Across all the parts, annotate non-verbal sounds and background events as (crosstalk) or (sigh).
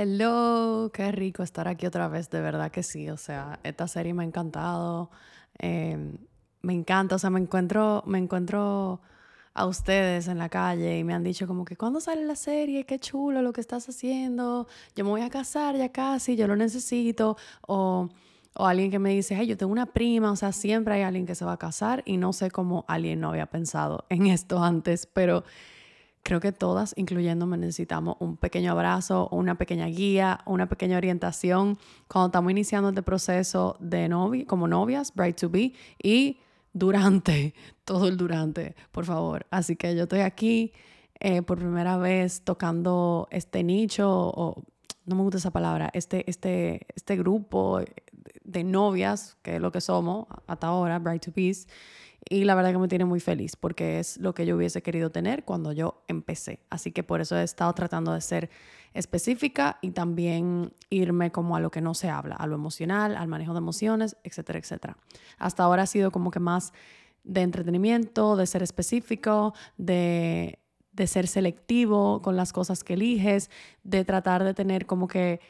Hello, qué rico estar aquí otra vez, de verdad que sí. O sea, esta serie me ha encantado. Em, me encanta, o sea, me encuentro, me encuentro a ustedes en la calle y me han dicho como que ¿cuándo sale la serie? Qué chulo lo que estás haciendo. Yo me voy a casar ya casi, yo lo necesito. O, o alguien que me dice, hey, yo tengo una prima, o sea, siempre hay alguien que se va a casar y no sé cómo alguien no había pensado en esto antes, pero creo que todas, incluyéndome, necesitamos un pequeño abrazo, una pequeña guía, una pequeña orientación cuando estamos iniciando este proceso de novia, como novias, bride to be, y durante, (laughs) todo el durante, por favor. Así que yo estoy aquí eh, por primera vez tocando este nicho, o no me gusta esa palabra, este, este, este grupo de novias, que es lo que somos hasta ahora, bride to be y la verdad que me tiene muy feliz porque es lo que yo hubiese querido tener cuando yo empecé. Así que por eso he estado tratando de ser específica y también irme como a lo que no se habla, a lo emocional, al manejo de emociones, etcétera, etcétera. Hasta ahora ha sido como que más de entretenimiento, de ser específico, de, de ser selectivo con las cosas que eliges, de tratar de tener como que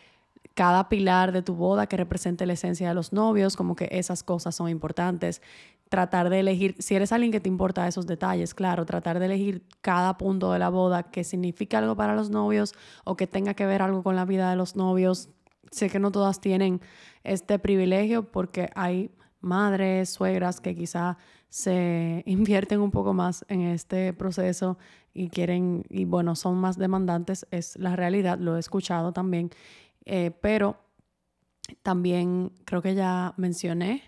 cada pilar de tu boda que represente la esencia de los novios, como que esas cosas son importantes tratar de elegir, si eres alguien que te importa esos detalles, claro, tratar de elegir cada punto de la boda que signifique algo para los novios o que tenga que ver algo con la vida de los novios. Sé que no todas tienen este privilegio porque hay madres, suegras que quizá se (laughs) invierten un poco más en este proceso y quieren, y bueno, son más demandantes, es la realidad, lo he escuchado también, eh, pero también creo que ya mencioné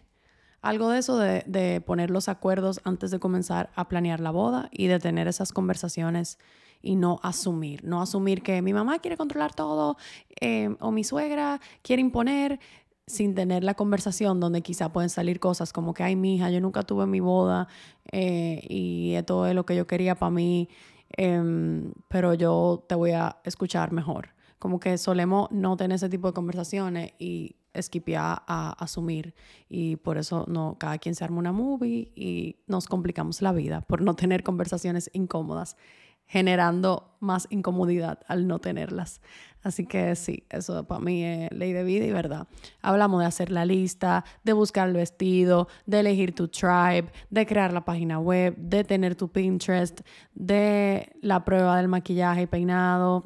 algo de eso de, poner los acuerdos antes de comenzar a planear la boda y de tener esas conversaciones y no asumir, no asumir que mi mamá quiere controlar todo eh, o mi suegra quiere imponer sin tener la conversación donde quizá pueden salir cosas como que, ay, mi hija, yo nunca tuve mi boda eh, y esto es lo que yo quería para mí, em, pero yo te voy a escuchar mejor. Como que solemos no tener ese tipo de conversaciones y esquipear a asumir y por eso no cada quien se arma una movie y nos complicamos la vida por no tener conversaciones incómodas generando más incomodidad al no tenerlas. Así que sí, eso para mí es ley de vida y verdad. Hablamos de hacer la lista, de buscar el vestido, de elegir tu tribe, de crear la página web, de tener tu Pinterest, de la prueba del maquillaje y peinado,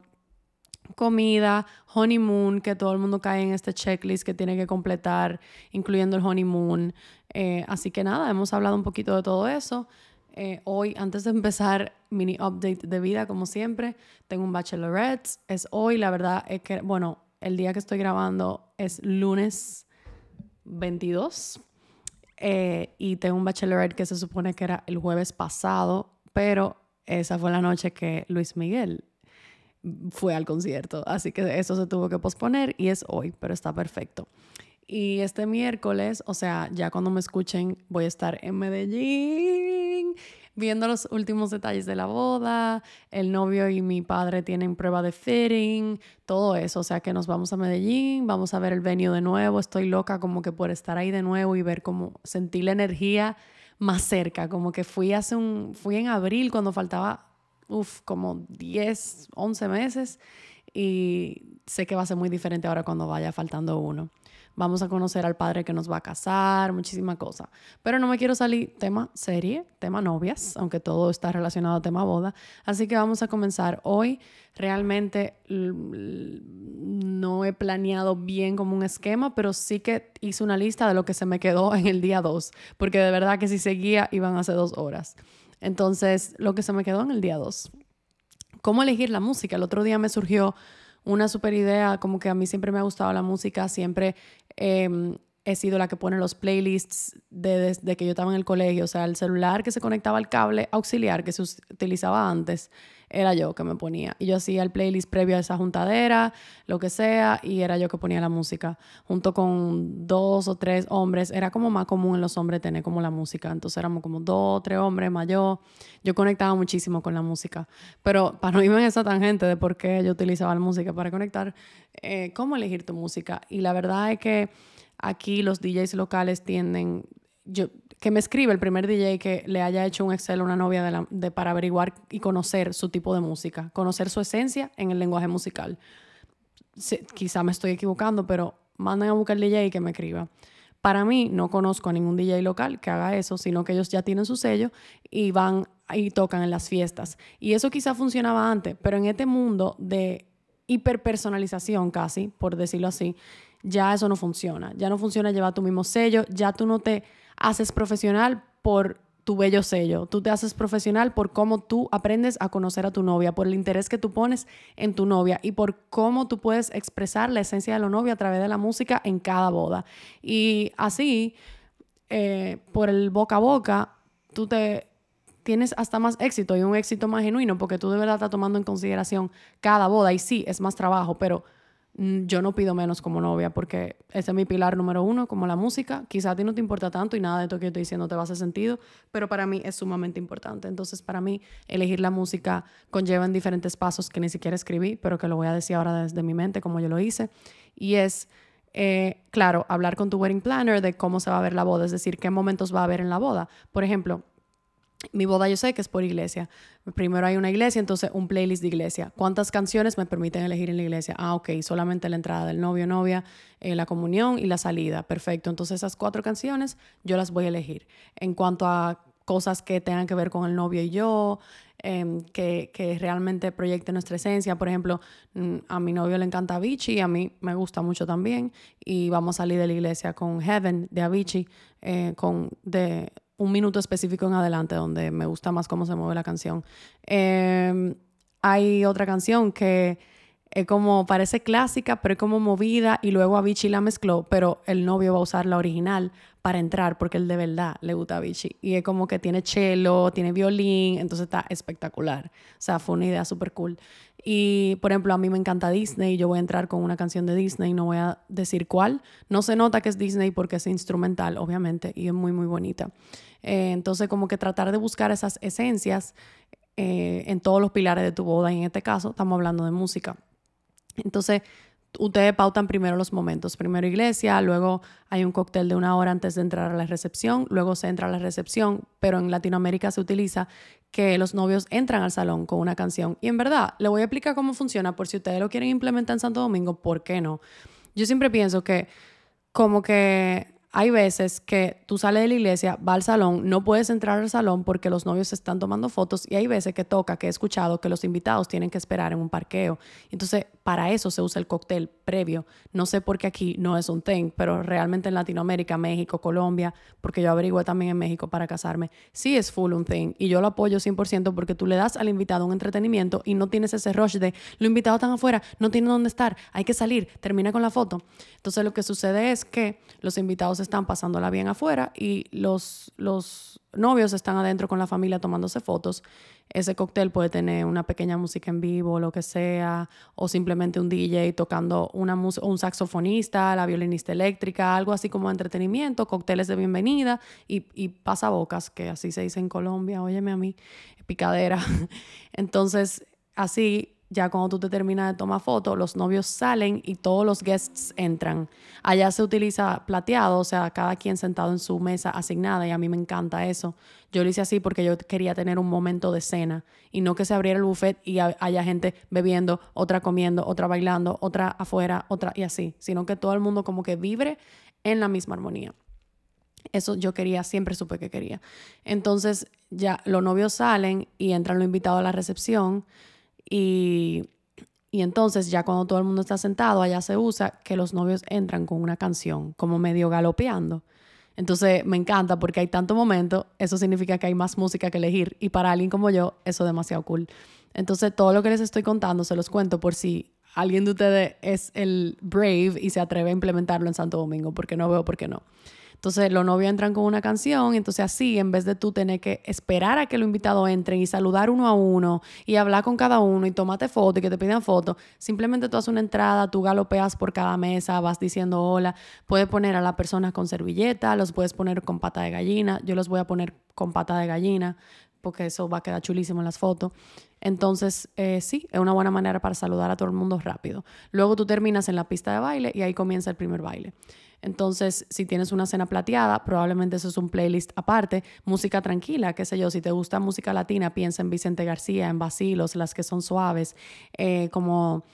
comida, honeymoon, que todo el mundo cae en este checklist que tiene que completar, incluyendo el honeymoon. Eh, así que nada, hemos hablado un poquito de todo eso. Eh, hoy, antes de empezar, mini update de vida, como siempre, tengo un bachelorette. Es hoy, la verdad es que, bueno, el día que estoy grabando es lunes 22. Eh, y tengo un bachelorette que se supone que era el jueves pasado, pero esa fue la noche que Luis Miguel fue al concierto. Así que eso se tuvo que posponer y es hoy, pero está perfecto. Y este miércoles, o sea, ya cuando me escuchen, voy a estar en Medellín viendo los últimos detalles de la boda. El novio y mi padre tienen prueba de fitting, todo eso. O sea que nos vamos a Medellín, vamos a ver el venue de nuevo. Estoy loca como que por estar ahí de nuevo y ver cómo sentir la energía más cerca. Como que fui hace un, fui en abril cuando faltaba uf, como 10, 11 meses y sé que va a ser muy diferente ahora cuando vaya faltando uno. Vamos a conocer al padre que nos va a casar, muchísima cosa. Pero no me quiero salir tema serie, tema novias, aunque todo está relacionado a tema boda. Así que vamos a comenzar hoy. Realmente no he planeado bien como un esquema, pero sí que hice una lista de lo que se me quedó en el día 2, porque de verdad que si seguía iban a ser dos horas. Entonces, lo que se me quedó en el día 2. ¿Cómo elegir la música? El otro día me surgió una super idea, como que a mí siempre me ha gustado la música, siempre em, he sido la que pone los playlists desde que yo estaba en el colegio, o sea, el celular que se conectaba al cable auxiliar que se utilizaba antes, era yo que me ponía. Y yo hacía el playlist previo a esa juntadera, lo que sea, y era yo que ponía la música. Junto con dos o tres hombres, era como más común en los hombres tener como la música. Entonces éramos como dos o tres hombres más yo. Yo conectaba muchísimo con la música. Pero para no irme en esa tangente de por qué yo utilizaba la música para conectar, eh, ¿cómo elegir tu música? Y la verdad es que aquí los DJs locales tienden, yo, que me escribe el primer DJ que le haya hecho un Excel a una novia de, para averiguar y conocer su tipo de música, conocer su esencia en el lenguaje musical. quizá me estoy equivocando, pero manden a buscar el DJ que me escriba. Para mí, no conozco a ningún DJ local que haga eso, sino que ellos ya tienen su sello y van y tocan en las fiestas. Y eso quizá funcionaba antes, pero en este mundo de hiperpersonalización casi, por decirlo así, ya eso no funciona. Ya no funciona llevar tu mismo sello, ya tú no te haces profesional por tu bello sello. Tú te haces profesional por cómo tú aprendes a conocer a tu novia, por el interés que tú pones en tu novia y por cómo tú puedes expresar la esencia de la novia a través de la música en cada boda. Y así, eh, por el boca a boca, tú te tienes hasta más éxito y un éxito más genuino porque tú de verdad estás tomando en consideración cada boda y sí, es más trabajo, pero yo no pido menos como novia porque ese es mi pilar número uno, como la música. Quizá a ti no te importa tanto y nada de esto que yo estoy diciendo te va a hacer sentido, pero para mí es sumamente importante. Entonces, para mí, elegir la música conlleva en diferentes pasos que ni siquiera escribí, pero que lo voy a decir ahora desde mi mente, como yo lo hice. Y es, eh, claro, hablar con tu wedding planner de cómo se va a ver la boda, es decir, qué momentos va a haber en la boda. Por ejemplo, mi boda yo sé que es por iglesia. Primero hay una iglesia, entonces un playlist de iglesia. ¿Cuántas canciones me permiten elegir en la iglesia? Ah, ok, solamente la entrada del novio, novia, eh, la comunión y la salida. Perfecto. Entonces esas cuatro canciones yo las voy a elegir. En cuanto a cosas que tengan que ver con el novio y yo, em, que, que, realmente proyecten nuestra esencia. Por ejemplo, mm, a mi novio le encanta Avicii, a mí me gusta mucho también. Y vamos a salir de la iglesia con Heaven de Avicii, eh, con, de, un minuto específico en adelante donde me gusta más cómo se mueve la canción. Em, hay otra canción que es como, parece clásica, pero es como movida y luego Avicii la mezcló, pero el novio va a usar la original para entrar porque él de verdad le gusta Avicii. Y es como que tiene cello, tiene violín, entonces está espectacular. O sea, fue una idea súper cool. Y, por ejemplo, a mí me encanta Disney, yo voy a entrar con una canción de Disney, no voy a decir cuál. No se nota que es Disney porque es instrumental, obviamente, y es muy, muy bonita. Eh, entonces, como que tratar de buscar esas esencias eh, en todos los pilares de tu boda, y en este caso estamos hablando de música. Entonces, ustedes pautan primero los momentos. Primero iglesia, luego hay un cóctel de una hora antes de entrar a la recepción, luego se entra a la recepción, pero en Latinoamérica se utiliza que los novios entran al salón con una canción. Y en verdad, le voy a explicar cómo funciona por si ustedes lo quieren implementar en Santo Domingo, ¿por qué no? Yo siempre pienso que como que hay veces que tú sales de la iglesia, vas al salón, no puedes entrar al salón porque los novios están tomando fotos y hay veces que toca, que he escuchado que los invitados tienen que esperar en un parqueo. Entonces, para eso se usa el cóctel previo. No sé por qué aquí no es un thing, pero realmente en Latinoamérica, México, Colombia, porque yo averigué también en México para casarme, sí es full un thing y yo lo apoyo 100% porque tú le das al invitado un entretenimiento y no tienes ese rush de los invitados están afuera, no tienen dónde estar, hay que salir, termina con la foto. Entonces, lo que sucede es que los invitados están pasándola bien afuera y los, los novios están adentro con la familia tomándose fotos. Ese cóctel puede tener una pequeña música en vivo, lo que sea, o simplemente un DJ tocando una un saxofonista, la violinista eléctrica, algo así como entretenimiento, cócteles de bienvenida y, y pasabocas, que así se dice en Colombia, óyeme a mí, picadera. (laughs) Entonces, así ya cuando tú te terminas de tomar fotos, los novios salen y todos los guests entran. Allá se utiliza plateado, o sea, cada quien sentado en su mesa asignada y a mí me encanta eso. Yo lo hice así porque yo quería tener un momento de cena y no que se abriera el buffet y haya gente bebiendo, otra comiendo, otra bailando, otra afuera, otra y así, sino que todo el mundo como que vibre en la misma armonía. Eso yo quería, siempre supe que quería. Entonces ya los novios salen y entran los invitados a la recepción y, entonces ya cuando todo el mundo está sentado, allá se usa que los novios entran con una canción, como medio galopeando. Entonces me encanta porque hay tanto momento, eso significa que hay más música que elegir y para alguien como yo eso es demasiado cool. Entonces todo lo que les estoy contando se los cuento por si alguien de ustedes es el brave y se atreve a implementarlo en Santo Domingo, porque no veo por qué no. Entonces los novios entran con una canción, entonces así, en vez de tú tener que esperar a que los invitados entren y saludar uno a uno y hablar con cada uno y tomarte foto y que te pidan foto, simplemente tú haces una entrada, tú galopeas por cada mesa, vas diciendo hola, puedes poner a la persona con servilleta, los puedes poner con pata de gallina, yo los voy a poner con pata de gallina porque eso va a quedar chulísimo en las fotos. Entonces, eh, sí, es una buena manera para saludar a todo el mundo rápido. Luego tú terminas en la pista de baile y ahí comienza el primer baile. Entonces, si tienes una cena plateada, probablemente eso es un playlist aparte. Música tranquila, qué sé yo, si te gusta música latina, piensa en Vicente García, en Basilos, las que son suaves, eh, como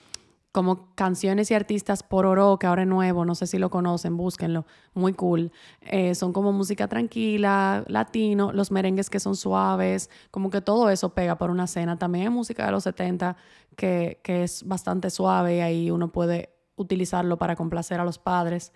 como canciones y artistas por oro, que ahora es nuevo, no sé si lo conocen, búsquenlo, muy cool. Eh, son como música tranquila, latino, los merengues que son suaves, como que todo eso pega por una cena. También hay música de los 70 que, que es bastante suave y ahí uno puede utilizarlo para complacer a los padres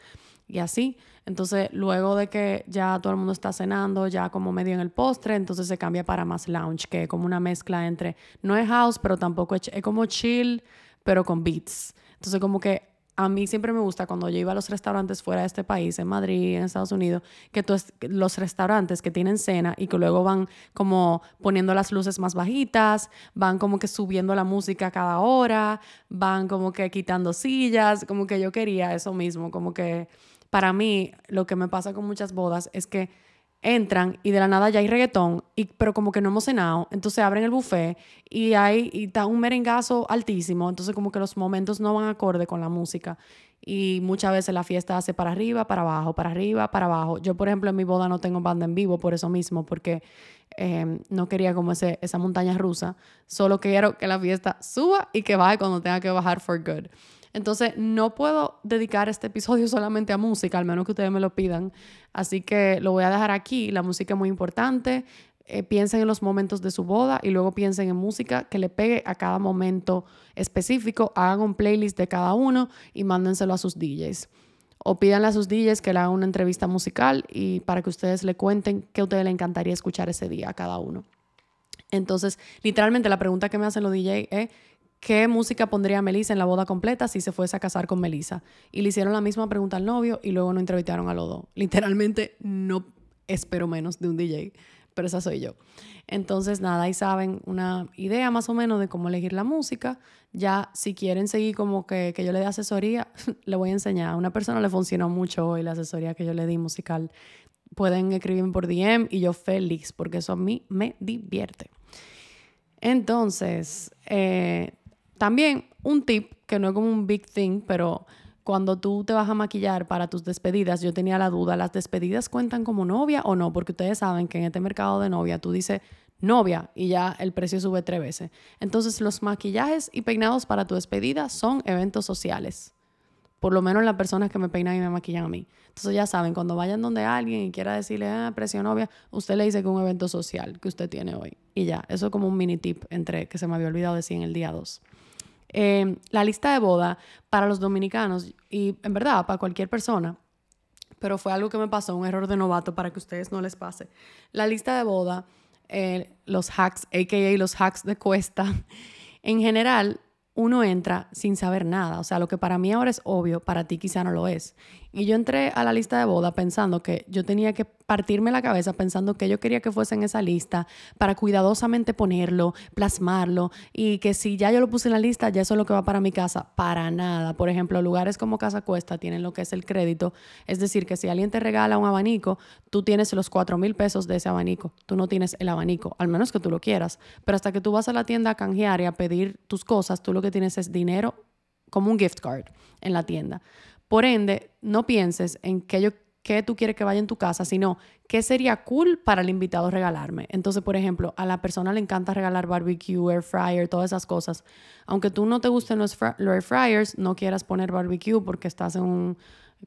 y así. Entonces, luego de que ya todo el mundo está cenando, ya como medio en el postre, entonces se cambia para más lounge, que es como una mezcla entre, no es house, pero tampoco es, es como chill, pero con beats. Entonces, como que a mí siempre me gusta cuando yo iba a los restaurantes fuera de este país, en Madrid, en Estados Unidos, que los restaurantes que tienen cena y que luego van como poniendo las luces más bajitas, van como que subiendo la música cada hora, van como que quitando sillas, como que yo quería eso mismo, como que para mí lo que me pasa con muchas bodas es que entran y de la nada ya hay reggaetón, y, pero como que no hemos cenado, entonces abren el buffet y hay y está un merengazo altísimo, entonces como que los momentos no van acorde con la música y muchas veces la fiesta hace para arriba, para abajo, para arriba, para abajo. Yo, por ejemplo, en mi boda no tengo banda en vivo por eso mismo, porque em, no quería como ese, esa montaña rusa, solo quiero que la fiesta suba y que baje cuando tenga que bajar for good. Entonces, no puedo dedicar este episodio (laughs) solamente a música, al menos que ustedes me lo pidan. Así que lo voy a dejar aquí. La música es muy importante. Eh, piensen en los momentos de su boda y luego piensen en música que le pegue a cada momento específico. Hagan un playlist de cada uno y mándenselo a sus DJs. O pídanle a sus DJs que le hagan una entrevista musical y para que ustedes le cuenten qué a ustedes le encantaría escuchar ese día a cada uno. Entonces, literalmente la pregunta que me hacen los DJs es ¿qué música pondría Melissa en la boda completa si se fuese a casar con Melissa? Y le hicieron la misma pregunta al novio y luego no entrevistaron a los dos. Literalmente no espero menos de un DJ, pero esa soy yo. Entonces, nada, ahí saben una idea más o menos de cómo elegir la música. Ya, si quieren seguir como que, que yo le dé asesoría, (laughs) le voy a enseñar. A una persona le funcionó mucho hoy la asesoría que yo le di musical. Pueden escribirme por DM y yo feliz, porque eso a mí me divierte. Entonces, eh, también un tip, que no es como un big thing, pero cuando tú te vas a maquillar para tus despedidas, yo tenía la duda, ¿las despedidas cuentan como novia o no? Porque ustedes saben que en este mercado de novia tú dices novia y ya el precio sube tres veces. Entonces los maquillajes y peinados para tu despedida son eventos sociales. Por lo menos las personas que me peinan y me maquillan a mí. Entonces ya saben, cuando vayan donde alguien y quiera decirle, ah, precio novia, usted le dice que es un evento social que usted tiene hoy. Y ya, eso es como un mini tip entre que se me había olvidado decir en el día 2. Em, la lista de boda para los dominicanos y en verdad para cualquier persona, pero fue algo que me pasó, un error de novato para que ustedes no les pase. La lista de boda, eh, los hacks, a.k.a. los hacks de cuesta, (laughs) en general uno entra sin saber nada. O sea, lo que para mí ahora es obvio, para ti quizá no lo es. Y yo entré a la lista de boda pensando que yo tenía que partirme la cabeza pensando que yo quería que fuese en esa lista para cuidadosamente ponerlo, plasmarlo y que si ya yo lo puse en la lista, ya eso es lo que va para mi casa. Para nada. Por ejemplo, lugares como Casa Cuesta tienen lo que es el crédito. Es decir, que si alguien te regala un abanico, tú tienes los 4 mil pesos de ese abanico. Tú no tienes el abanico, al menos que tú lo quieras. Pero hasta que tú vas a la tienda a canjear y a pedir tus cosas, tú lo que tienes es dinero como un gift card en la tienda. Por ende, no pienses en qué, yo, qué tú quieres que vaya en tu casa, sino qué sería cool para el invitado regalarme. Entonces, por ejemplo, a la persona le encanta regalar barbecue, air fryer, todas esas cosas. Aunque tú no te gusten los, air fryers, no quieras poner barbecue porque estás en un,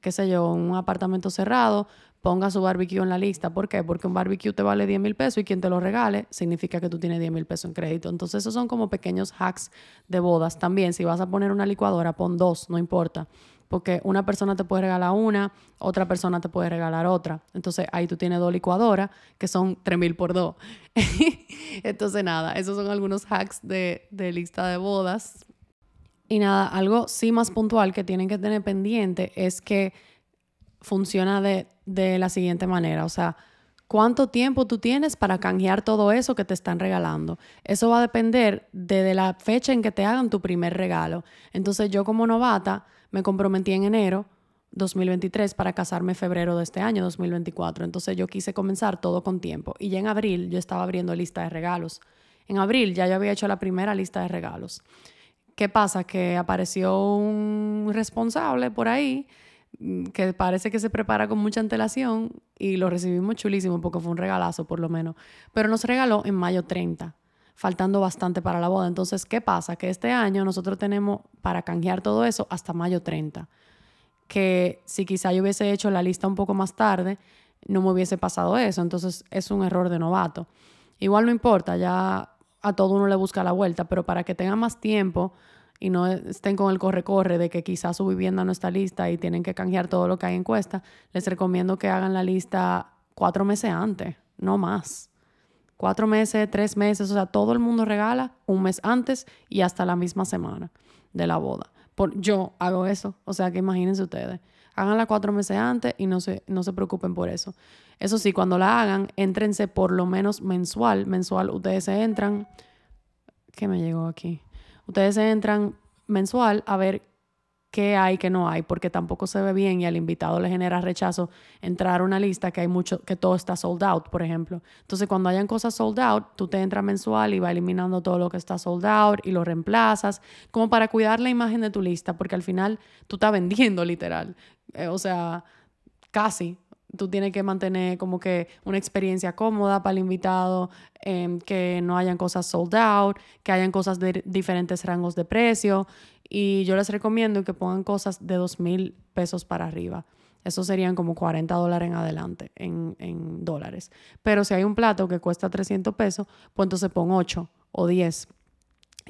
qué sé yo, un apartamento cerrado, ponga su barbecue en la lista. ¿Por qué? Porque un barbecue te vale 10 mil pesos y quien te lo regale significa que tú tienes 10 mil pesos en crédito. Entonces, esos son como pequeños hacks de bodas. También, si vas a poner una licuadora, pon dos, no importa porque una persona te puede regalar una, otra persona te puede regalar otra. Entonces ahí tú tienes dos licuadoras que son 3000 por dos. (laughs) Entonces nada, esos son algunos hacks de, lista de bodas. Y nada, algo sí más puntual que tienen que tener pendiente es que funciona de, de la siguiente manera. O sea, ¿Cuánto tiempo tú tienes para canjear todo eso que te están regalando? Eso va a depender de, la fecha en que te hagan tu primer regalo. Entonces yo como novata me comprometí en enero 2023 para casarme febrero de este año 2024. Entonces yo quise comenzar todo con tiempo. Y ya en abril yo estaba abriendo lista de regalos. En abril ya yo había hecho la primera lista de regalos. ¿Qué pasa? Que apareció un responsable por ahí que parece que se prepara con mucha antelación y lo recibimos chulísimo porque fue un regalazo por lo menos. Pero nos regaló en mayo 30. faltando bastante para la boda. Entonces, ¿qué pasa? Que este año nosotros tenemos para canjear todo eso hasta mayo 30. Que si quizá yo hubiese hecho la lista un poco más tarde, no me hubiese pasado eso. Entonces, es un error de novato. Igual no importa, ya a todo uno le busca la vuelta, pero para que tengan más tiempo y no estén con el corre-corre de que quizás su vivienda no está lista y tienen que canjear todo lo que hay en cuesta, les recomiendo que hagan la lista cuatro meses antes, no más cuatro meses, tres meses, o sea, todo el mundo regala un mes antes y hasta la misma semana de la boda. Por, yo hago eso, o sea que imagínense ustedes, háganla cuatro meses antes y no se, no se preocupen por eso. Eso sí, cuando la hagan, éntrense por lo menos mensual. Mensual, ustedes se entran, ¿qué me llegó aquí? Ustedes entran mensual a ver qué hay, qué no hay, porque tampoco se ve bien y al invitado le genera rechazo entrar a una lista que hay mucho, que todo está sold out, por ejemplo. Entonces, cuando hayan cosas sold out, tú te entras mensual y va eliminando todo lo que está sold out y lo reemplazas, como para cuidar la imagen de tu lista, porque al final tú estás (laughs) vendiendo literal. Eh, o sea, casi. Tú tienes que mantener como que una experiencia cómoda para el invitado, em, que no hayan cosas sold out, que hayan cosas de diferentes rangos de precio y yo les recomiendo que pongan cosas de dos mil pesos para arriba. Eso serían como 40 dólares en adelante, en, en, dólares. Pero si hay un plato que cuesta 300 pesos, pues entonces pon 8 o 10.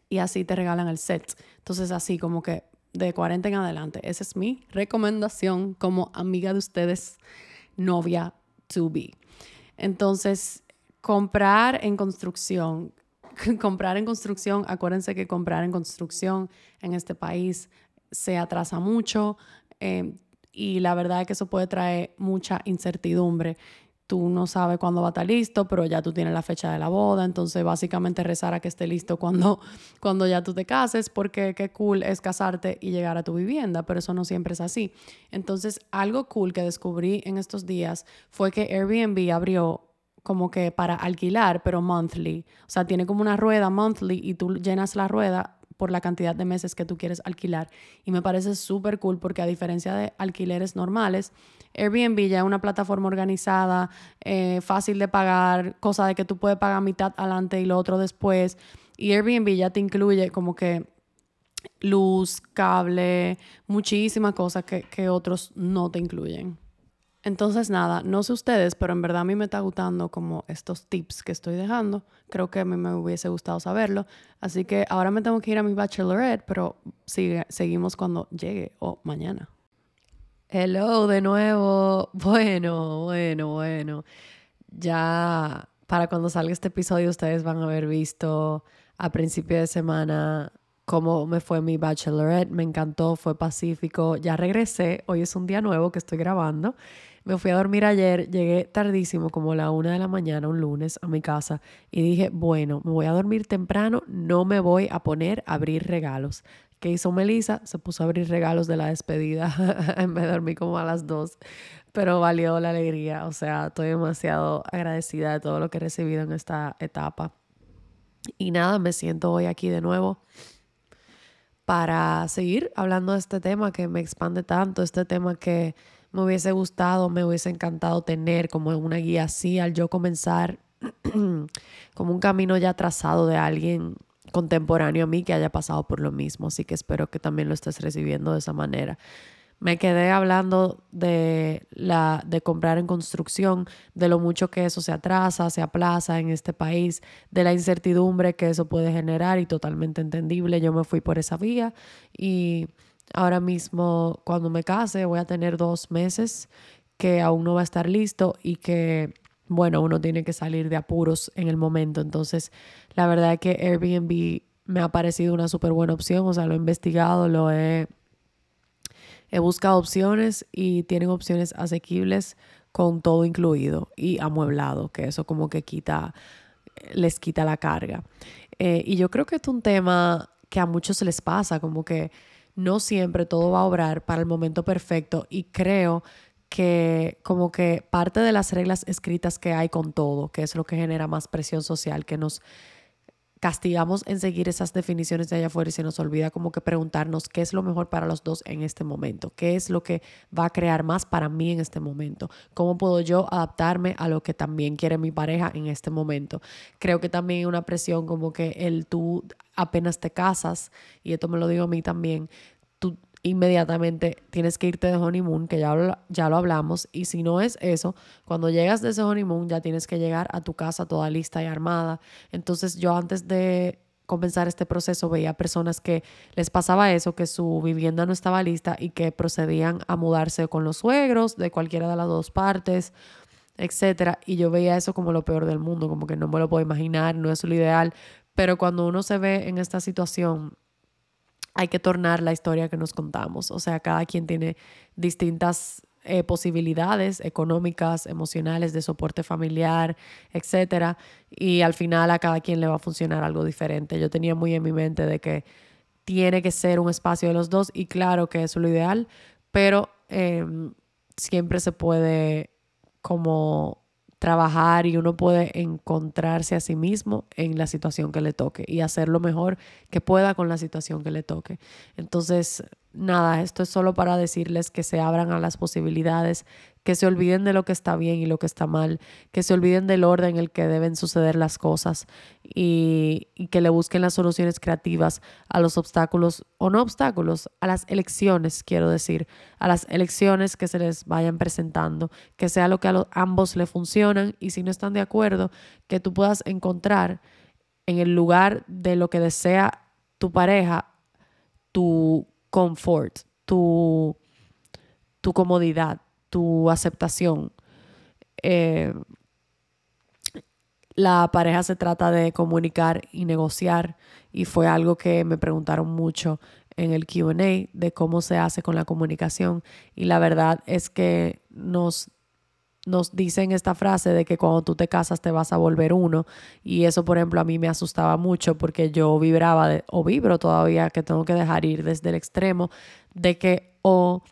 Y así te regalan el set. Entonces así como que de 40 en adelante. Esa es mi recomendación como amiga de ustedes, novia to be. Entonces, comprar en construcción (laughs) comprar en construcción, acuérdense que comprar en construcción en este país se atrasa mucho eh, y la verdad es que eso puede traer mucha incertidumbre. Tú no sabes cuándo va a estar listo, pero ya tú tienes la fecha de la boda, entonces básicamente rezar a que esté listo cuando, (laughs) cuando ya tú te cases, porque qué cool es casarte y llegar a tu vivienda, pero eso no siempre es así. Entonces, algo cool que descubrí en estos días fue que Airbnb abrió como que para alquilar, pero monthly. O sea, tiene como una rueda monthly y tú llenas la rueda por la cantidad de meses que tú quieres alquilar. Y me parece súper cool porque a diferencia de alquileres normales, Airbnb ya es una plataforma organizada, eh, fácil de pagar, cosa de que tú puedes pagar mitad adelante y lo otro después. Y Airbnb ya te incluye como que luz, cable, muchísimas cosas que, que otros no te incluyen. Entonces, nada, no sé ustedes, pero en verdad a mí me está gustando como estos tips que estoy dejando. Creo que a mí me hubiese gustado saberlo. Así que ahora me tengo que ir a mi bachelorette, pero seguimos cuando llegue o mañana. Hello de nuevo. Bueno, bueno, bueno. Ya para cuando salga este episodio ustedes van a haber visto a principio de semana cómo me fue mi bachelorette. Me encantó, fue pacífico. Ya regresé. Hoy es un día nuevo que estoy grabando. Me fui a dormir ayer, llegué tardísimo, como la una de la mañana, un lunes, a mi casa y dije, bueno, me voy a dormir temprano, no me voy a poner a abrir regalos. ¿Qué hizo Melissa? Se puso a abrir regalos de la despedida (laughs) de dormir como a las dos, pero valió la alegría. O sea, estoy demasiado agradecida de todo lo que he recibido en esta etapa. Y nada, me siento hoy aquí de nuevo para seguir hablando de este tema que me expande tanto, este tema que me hubiese gustado, me hubiese encantado tener como una guía así al yo comenzar (clears throat) como un camino ya trazado de alguien contemporáneo a mí que haya pasado por lo mismo. Así que espero que también lo estés recibiendo de esa manera. Me quedé hablando de, la, de comprar en construcción, de lo mucho que eso se atrasa, se aplaza en este país, de la incertidumbre que eso puede generar y totalmente entendible. Yo me fui por esa vía y Ahora mismo, cuando me case, voy a tener dos meses que aún no va a estar listo y que, bueno, uno tiene que salir de apuros en el momento. Entonces, la verdad es que Airbnb me ha parecido una súper buena opción. O sea, lo he investigado, lo he, he buscado opciones y tienen opciones asequibles con todo incluido y amueblado, que eso como que quita, les quita la carga. Eh, y yo creo que es un tema que a muchos les pasa, como que no siempre todo va a obrar para el momento perfecto y creo que como que parte de las reglas escritas que hay con todo, que es lo que genera más presión social, que nos castigamos en seguir esas definiciones de allá afuera y se nos olvida como que preguntarnos qué es lo mejor para los dos en este momento, qué es lo que va a crear más para mí en este momento, cómo puedo yo adaptarme a lo que también quiere mi pareja en este momento. Creo que también hay una presión como que el tú apenas te casas, y esto me lo digo a mí también, inmediatamente tienes que irte de honeymoon, que ya lo, ya lo hablamos, y si no es eso, cuando llegas de ese honeymoon ya tienes que llegar a tu casa toda lista y armada. Entonces yo antes de comenzar este proceso veía personas que les pasaba eso, que su vivienda no estaba lista y que procedían a mudarse con los suegros de cualquiera de las dos partes, etcétera, y yo veía eso como lo peor del mundo, como que no me lo puedo imaginar, no es lo ideal, pero cuando uno se ve en esta situación hay que tornar la historia que nos contamos. O sea, cada quien tiene distintas eh, posibilidades económicas, emocionales, de soporte familiar, etcétera. Y al final a cada quien le va a funcionar algo diferente. Yo tenía muy en mi mente de que tiene que ser un espacio de los dos y claro que es lo ideal, pero em, siempre se puede como trabajar y uno puede encontrarse a sí mismo en la situación que le toque y hacer lo mejor que pueda con la situación que le toque. Entonces, nada, esto es solo para decirles que se abran a las posibilidades, que se olviden de lo que está bien y lo que está mal, que se olviden del orden en el que deben suceder las cosas y, que le busquen las soluciones creativas a los obstáculos o no obstáculos, a las elecciones, quiero decir, a las elecciones que se les vayan presentando, que sea lo que a los, ambos le funcionan y si no están de acuerdo, que tú puedas encontrar en el lugar de lo que desea tu pareja tu confort, tu, tu comodidad, tu aceptación. Eh, la pareja se trata de comunicar y negociar y fue algo que me preguntaron mucho en el QA de cómo se hace con la comunicación y la verdad es que nos nos dicen esta frase de que cuando tú te casas te vas a volver uno y eso por ejemplo a mí me asustaba mucho porque yo vibraba o vibro todavía que tengo que dejar ir desde el extremo de que o,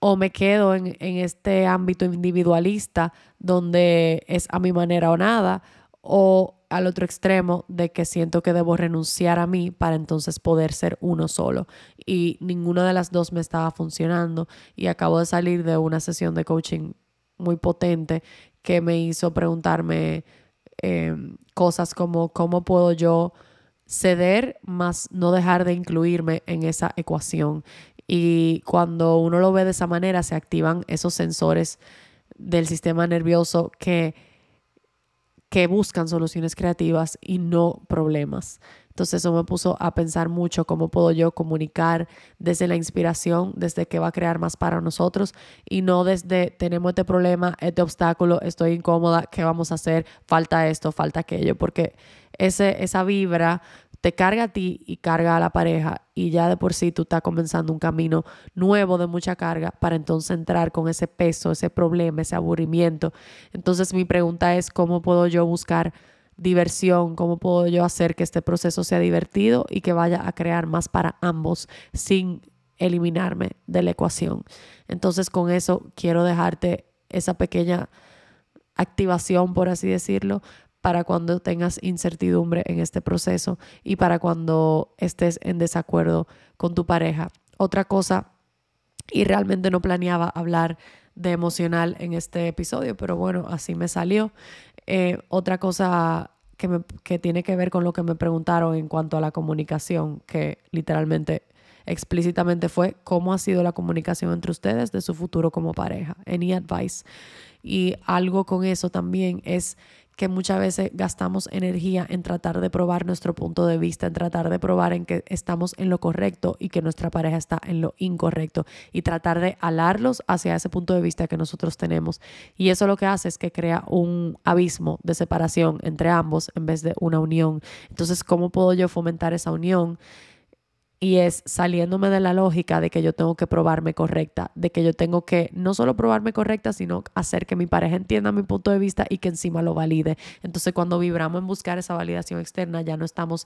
o me quedo en, en este ámbito individualista donde es a mi manera o nada o al otro extremo de que siento que debo renunciar a mí para entonces poder ser uno solo. Y ninguna de las dos me estaba funcionando y acabo de salir de una sesión de coaching muy potente que me hizo preguntarme em, cosas como cómo puedo yo ceder más no dejar de incluirme en esa ecuación. Y cuando uno lo ve de esa manera, se activan esos sensores del sistema nervioso que, que buscan soluciones creativas y no problemas. Entonces eso me puso a pensar mucho cómo puedo yo comunicar desde la inspiración, desde qué va a crear más para nosotros y no desde tenemos este problema, este obstáculo, estoy incómoda, ¿qué vamos a hacer? Falta esto, falta aquello, porque ese, esa vibra te carga a ti y carga a la pareja y ya de por sí tú estás comenzando un camino nuevo de mucha carga para entonces entrar con ese peso, ese problema, ese aburrimiento. Entonces mi pregunta es, ¿cómo puedo yo buscar diversión, cómo puedo yo hacer que este proceso sea divertido y que vaya a crear más para ambos sin eliminarme de la ecuación. Entonces con eso quiero dejarte esa pequeña activación, por así decirlo, para cuando tengas incertidumbre en este proceso y para cuando estés en desacuerdo con tu pareja. Otra cosa, y realmente no planeaba hablar de emocional en este episodio, pero bueno, así me salió. Eh, otra cosa que, me, que tiene que ver con lo que me preguntaron en cuanto a la comunicación, que literalmente explícitamente fue cómo ha sido la comunicación entre ustedes de su futuro como pareja. Any advice. Y algo con eso también es que muchas veces gastamos energía en tratar de probar nuestro punto de vista, en tratar de probar en que estamos en lo correcto y que nuestra pareja está en lo incorrecto y tratar de alarlos hacia ese punto de vista que nosotros tenemos. Y eso lo que hace es que crea un abismo de separación entre ambos en vez de una unión. Entonces, ¿cómo puedo yo fomentar esa unión? Y es saliéndome de la lógica de que yo tengo que probarme correcta, de que yo tengo que no solo probarme correcta, sino hacer que mi pareja entienda mi punto de vista y que encima lo valide. Entonces cuando vibramos en buscar esa validación externa, ya no estamos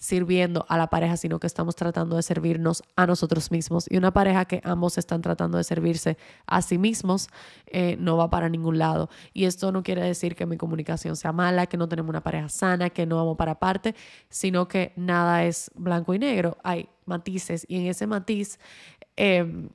sirviendo a la pareja, sino que estamos tratando de servirnos a nosotros mismos. Y una pareja que ambos están tratando de servirse a sí mismos eh, no va para ningún lado. Y esto no quiere decir que mi comunicación sea mala, que no tenemos una pareja sana, que no vamos para parte, sino que nada es blanco y negro. Hay matices y en ese matiz... Eh,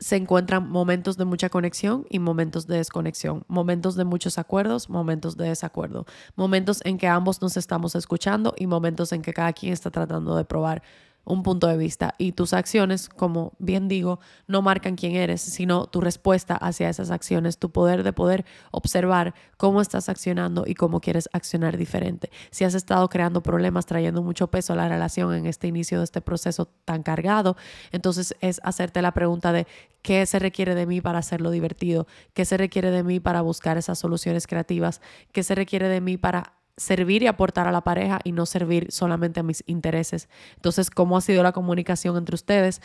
se encuentran momentos de mucha conexión y momentos de desconexión, momentos de muchos acuerdos, momentos de desacuerdo, momentos en que ambos nos estamos escuchando y momentos en que cada quien está tratando de probar un punto de vista y tus acciones, como bien digo, no marcan quién eres, sino tu respuesta hacia esas acciones, tu poder de poder observar cómo estás accionando y cómo quieres accionar diferente. Si has estado creando problemas, trayendo mucho peso a la relación en este inicio de este proceso tan cargado, entonces es hacerte la pregunta de qué se requiere de mí para hacerlo divertido, qué se requiere de mí para buscar esas soluciones creativas, qué se requiere de mí para servir y aportar a la pareja y no servir solamente a mis intereses. Entonces, ¿cómo ha sido la comunicación entre ustedes?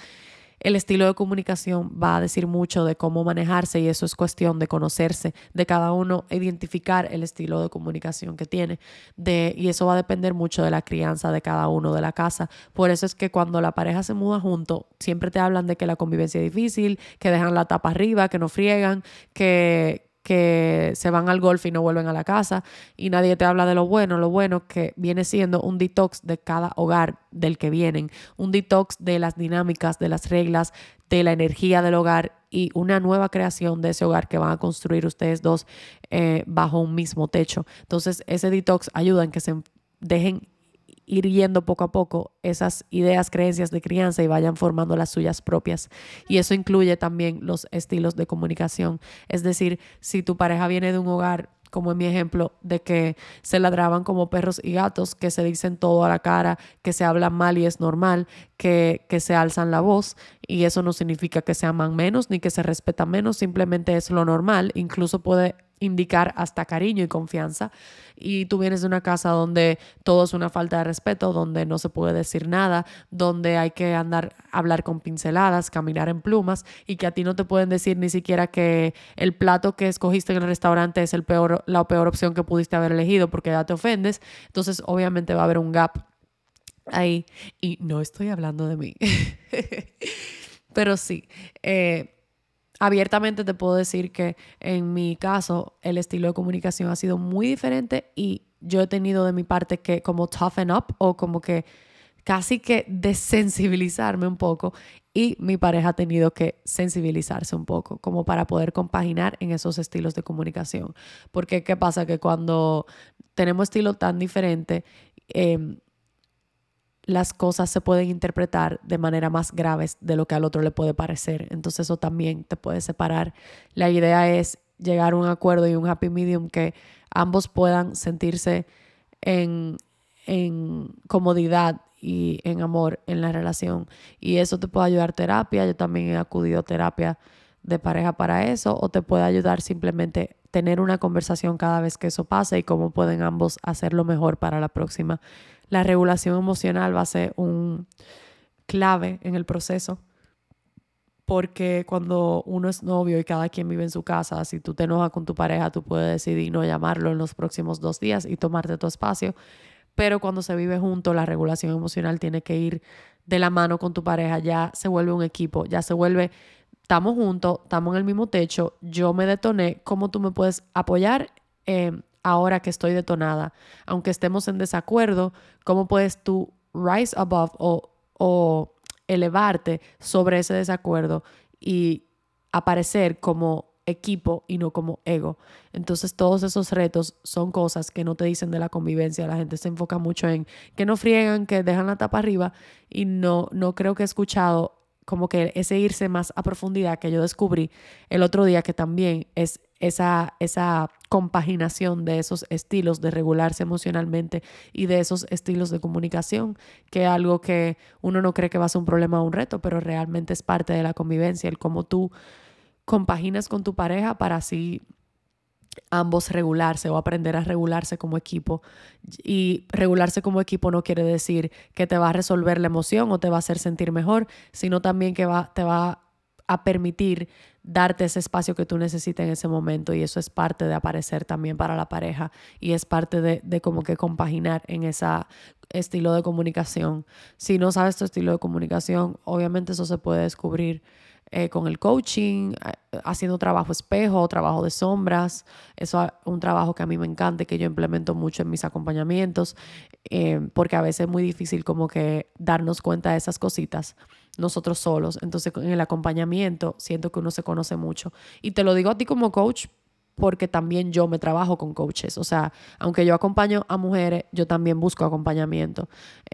El estilo de comunicación va a decir mucho de cómo manejarse y eso es cuestión de conocerse, de cada uno identificar el estilo de comunicación que tiene. De, y eso va a depender mucho de la crianza de cada uno de la casa. Por eso es que cuando la pareja se muda junto, siempre te hablan de que la convivencia es difícil, que dejan la tapa arriba, que no friegan, que, que se van al golf y no vuelven a la casa y nadie te habla de lo bueno, lo bueno que viene siendo un detox de cada hogar del que vienen, un detox de las dinámicas, de las reglas, de la energía del hogar y una nueva creación de ese hogar que van a construir ustedes dos eh, bajo un mismo techo. Entonces ese detox ayuda en que se dejen ir yendo poco a poco esas ideas, creencias de crianza y vayan formando las suyas propias. Y eso incluye también los estilos de comunicación. Es decir, si tu pareja viene de un hogar como en mi ejemplo, de que se ladraban como perros y gatos, que se dicen todo a la cara, que se hablan mal y es normal, que, que se alzan la voz. Y eso no significa que se aman menos ni que se respetan menos, simplemente es lo normal. Incluso puede indicar hasta cariño y confianza. Y tú vienes de una casa donde todo es una falta de respeto, donde no se puede decir nada, donde hay que andar, hablar con pinceladas, caminar en plumas y que a ti no te pueden decir ni siquiera que el plato que escogiste en el restaurante es el peor, la peor opción que pudiste haber elegido porque ya te ofendes. Entonces, obviamente va a haber un gap ahí. Y no estoy hablando de mí. (laughs) Pero sí, eh, abiertamente te puedo decir que en mi caso el estilo de comunicación ha sido muy diferente y yo he tenido de mi parte que como toughen up o como que casi que desensibilizarme un poco y mi pareja ha tenido que sensibilizarse un poco como para poder compaginar en esos estilos de comunicación. Porque qué pasa que cuando tenemos estilos tan diferentes, eh, las cosas se pueden interpretar de manera más graves de lo que al otro le puede parecer. Entonces eso también te puede separar. La idea es llegar a un acuerdo y un happy medium que ambos puedan sentirse en, en comodidad y en amor en la relación. Y eso te puede ayudar terapia. Yo también he acudido a terapia de pareja para eso o te puede ayudar simplemente tener una conversación cada vez que eso pase y cómo pueden ambos hacerlo mejor para la próxima la regulación emocional va a ser un clave en el proceso. Porque cuando uno es novio y cada quien vive en su casa, si tú te enojas con tu pareja, tú puedes decidir no llamarlo en los próximos dos días y tomarte tu espacio. Pero cuando se vive junto, la regulación emocional tiene que ir de la mano con tu pareja. Ya se vuelve un equipo, ya se vuelve, estamos juntos, estamos en el mismo techo, yo me detoné, ¿cómo tú me puedes apoyar? Ahora que estoy detonada, aunque estemos en desacuerdo, ¿cómo puedes tú rise above o, o elevarte sobre ese desacuerdo y aparecer como equipo y no como ego. Entonces todos esos retos son cosas que no te dicen de la convivencia. La gente se enfoca mucho en que no friegan, que dejan la tapa arriba y no, no creo que he escuchado como que ese irse más a profundidad que yo descubrí el otro día que también es esa, esa compaginación de esos estilos de regularse emocionalmente y de esos estilos de comunicación, que es algo que uno no cree que va a ser un problema o un reto, pero realmente es parte de la convivencia, el cómo tú compaginas con tu pareja para así ambos regularse o aprender a regularse como equipo. Y regularse como equipo no quiere decir que te va a resolver la emoción o te va a hacer sentir mejor, sino también que va, te va a permitir darte ese espacio que tú necesitas en ese momento y eso es parte de aparecer también para la pareja y es parte de, de como que compaginar en ese estilo de comunicación. Si no sabes tu estilo de comunicación, obviamente eso se puede descubrir eh, con el coaching, eh, haciendo trabajo espejo, trabajo de sombras. Eso es un trabajo que a mí me encanta y que yo implemento mucho en mis acompañamientos, eh, porque a veces es muy difícil como que darnos cuenta de esas cositas nosotros solos. Entonces, en el acompañamiento siento que uno se conoce mucho. Y te lo digo a ti como coach porque también yo me trabajo con coaches. O sea, aunque yo acompaño a mujeres, yo también busco acompañamiento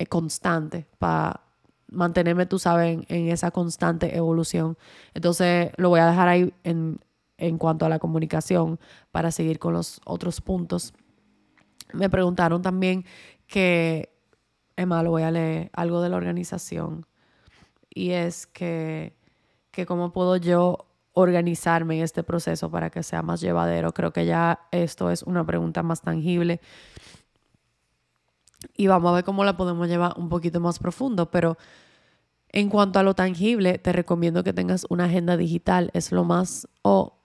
constante para mantenerme, tú sabes, en, esa constante evolución. Entonces, lo voy a dejar ahí en, en cuanto a la comunicación para seguir con los otros puntos. Me preguntaron también que, Emma, lo voy a leer, algo de la organización. Y es que, que cómo puedo yo organizarme en este proceso para que sea más llevadero. Creo que ya esto es una pregunta más tangible y vamos a ver cómo la podemos llevar un poquito más profundo, pero en cuanto a lo tangible, te recomiendo que tengas una agenda digital, es lo más, o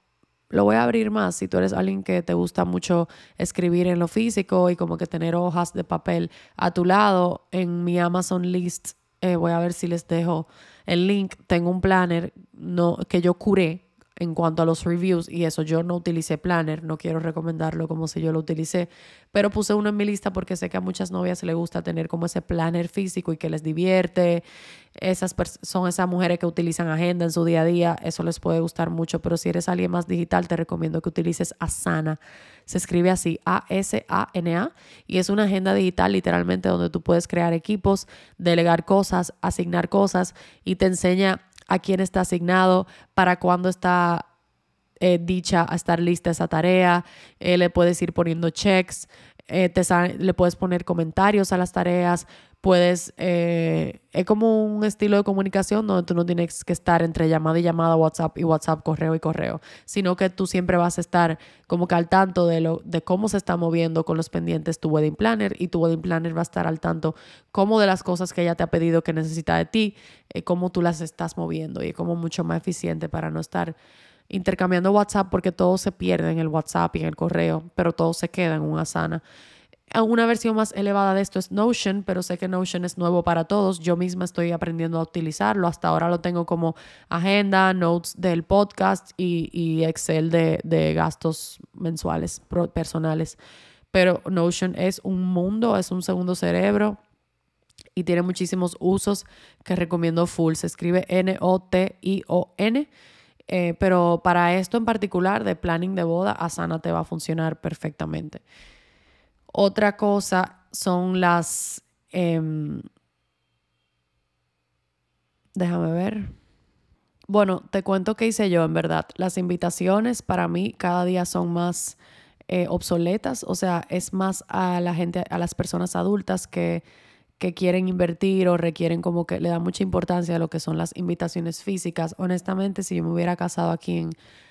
lo voy a abrir más si tú eres alguien que te gusta mucho escribir en lo físico y como que tener hojas de papel a tu lado, en mi Amazon List, eh, voy a ver si les dejo el link, tengo un planner no, que yo curé en cuanto a los reviews y eso, yo no utilicé Planner, no quiero recomendarlo como si yo lo utilicé, pero puse uno en mi lista porque sé que a muchas novias les gusta tener como ese planner físico y que les divierte. Esas son esas mujeres que utilizan agenda en su día a día, eso les puede gustar mucho, pero si eres alguien más digital, te recomiendo que utilices Asana. Se escribe así, A-S-A-N-A, y es una agenda digital literalmente donde tú puedes crear equipos, delegar cosas, asignar cosas y te enseña a quién está asignado, para cuándo está eh, dicha a estar lista esa tarea, eh, le puedes ir poniendo checks, eh, le puedes poner comentarios a las tareas, puedes, eh, es como un estilo de comunicación donde tú no tienes que estar entre llamada y llamada, WhatsApp y WhatsApp, correo y correo, sino que tú siempre vas a estar como que al tanto de, lo, de cómo se está moviendo con los pendientes tu wedding planner y tu wedding planner va a estar al tanto como de las cosas que ella te ha pedido que necesita de ti, eh, cómo tú las estás moviendo y como mucho más eficiente para no estar intercambiando WhatsApp porque todo se pierde en el WhatsApp y en el correo, pero todo se queda en una sana. Una versión más elevada de esto es Notion, pero sé que Notion es nuevo para todos. Yo misma estoy aprendiendo a utilizarlo. Hasta ahora lo tengo como agenda, notes del podcast y, Excel de, gastos mensuales personales. Pero Notion es un mundo, es un segundo cerebro y tiene muchísimos usos que recomiendo full. Se escribe N-O-T-I-O-N. Eh, pero para esto en particular de planning de boda, Asana te va a funcionar perfectamente. Otra cosa son las... Em, déjame ver. Bueno, te cuento qué hice yo, en verdad. Las invitaciones para mí cada día son más eh, obsoletas, o sea, es más a la gente, a las personas adultas que, que quieren invertir o requieren como que le dan mucha importancia a lo que son las invitaciones físicas. Honestamente, si yo me hubiera casado aquí en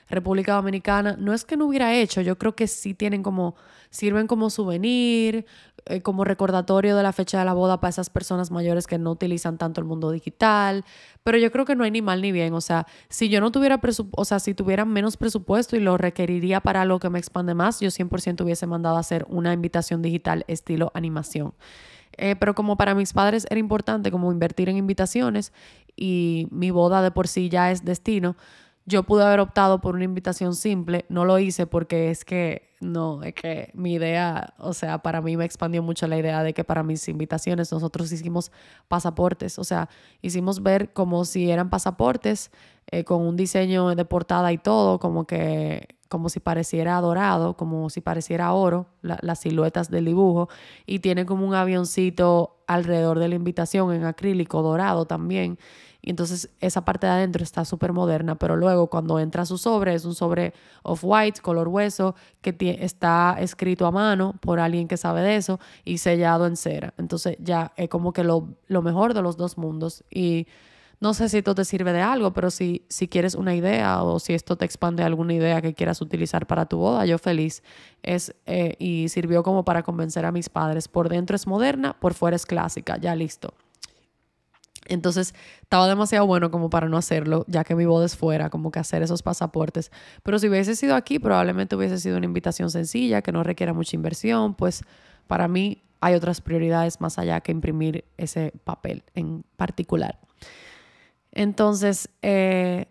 República Dominicana, no es que no hubiera hecho, yo creo que sí tienen como, sirven como souvenir, eh, como recordatorio de la fecha de la boda para esas personas mayores que no utilizan tanto el mundo digital, pero yo creo que no hay ni mal ni bien, o sea, si yo no tuviera presupuesto, o sea, si tuviera menos presupuesto y lo requeriría para algo que me expande más, yo 100% hubiese mandado a hacer una invitación digital estilo animación. Eh, pero como para mis padres era importante como invertir en invitaciones y mi boda de por sí ya es destino, yo pude haber optado por una invitación simple, no lo hice porque es que no, es que mi idea, o sea, para mí me expandió mucho la idea de que para mis invitaciones nosotros hicimos pasaportes, o sea, hicimos ver como si eran pasaportes eh, con un diseño de portada y todo, como que como si pareciera dorado, como si pareciera oro, las siluetas del dibujo, y tiene como un avioncito alrededor de la invitación en acrílico dorado también. Y entonces esa parte de adentro está súper moderna, pero luego cuando entra su sobre, es un sobre off-white, color hueso, que está escrito a mano por alguien que sabe de eso y sellado en cera. Entonces ya es como que lo, lo mejor de los dos mundos. Y No sé si esto te sirve de algo, pero si, si quieres una idea o si esto te expande alguna idea que quieras utilizar para tu boda, yo feliz. Es, eh, y sirvió como para convencer a mis padres. Por dentro es moderna, por fuera es clásica, ya listo. Entonces estaba demasiado bueno como para no hacerlo, ya que mi boda es fuera, como que hacer esos pasaportes. Pero si hubiese sido aquí, probablemente hubiese sido una invitación sencilla, que no requiera mucha inversión, pues para mí hay otras prioridades más allá que imprimir ese papel en particular. Entonces, eh,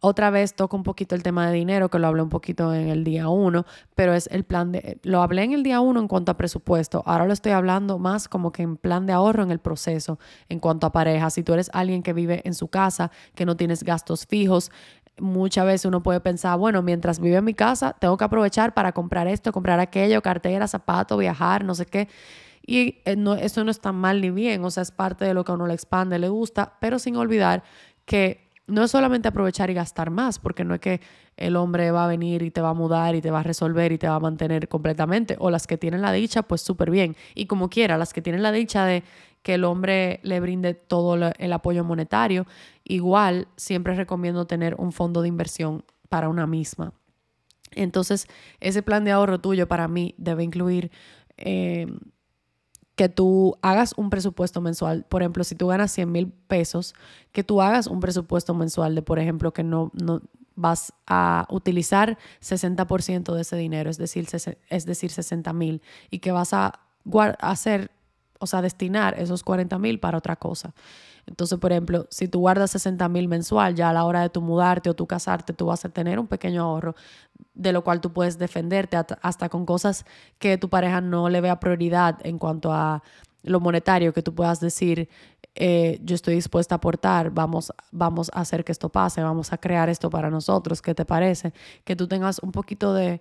otra vez toco un poquito el tema de dinero, que lo hablé un poquito en el día uno, pero es el plan de, lo hablé en el día uno en cuanto a presupuesto, ahora lo estoy hablando más como que en plan de ahorro en el proceso, en cuanto a pareja. Si tú eres alguien que vive en su casa, que no tienes gastos fijos, muchas veces uno puede pensar, bueno, mientras vive en mi casa, tengo que aprovechar para comprar esto, comprar aquello, cartera, zapato, viajar, no sé qué. Y eh, no, eso no está mal ni bien, o sea, es parte de lo que a uno le expande, le gusta, pero sin olvidar que no es solamente aprovechar y gastar más, porque no es que el hombre va a venir y te va a mudar y te va a resolver y te va a mantener completamente, o las que tienen la dicha, pues súper bien. Y como quiera, las que tienen la dicha de que el hombre le brinde todo el apoyo monetario, igual siempre recomiendo tener un fondo de inversión para una misma. Entonces, ese plan de ahorro tuyo para mí debe incluir... Eh, que tú hagas un presupuesto mensual. Por ejemplo, si tú ganas 100 mil pesos, que tú hagas un presupuesto mensual de, por ejemplo, que no, no vas a utilizar 60% de ese dinero, es decir, es decir 60 mil, y que vas a hacer, o sea, destinar esos 40 mil para otra cosa. Entonces, por ejemplo, si tú guardas 60 mil mensual, ya a la hora de tu mudarte o tu casarte, tú vas a tener un pequeño ahorro de lo cual tú puedes defenderte hasta con cosas que tu pareja no le vea prioridad en cuanto a lo monetario, que tú puedas decir, eh, yo estoy dispuesta a aportar, vamos, vamos a hacer que esto pase, vamos a crear esto para nosotros, ¿qué te parece? Que tú tengas un poquito de,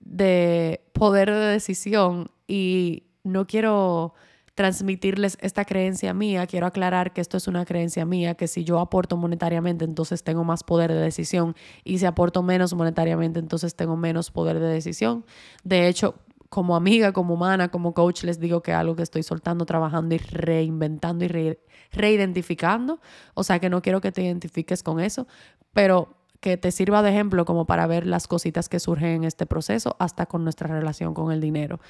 de poder de decisión y no quiero transmitirles esta creencia mía, quiero aclarar que esto es una creencia mía, que si yo aporto monetariamente, entonces tengo más poder de decisión y si aporto menos monetariamente, entonces tengo menos poder de decisión. De hecho, como amiga, como humana, como coach, les digo que algo que estoy soltando, trabajando y reinventando y reidentificando. O sea que no quiero que te identifiques con eso, pero que te sirva de ejemplo como para ver las cositas que surgen en este proceso, hasta con nuestra relación con el dinero.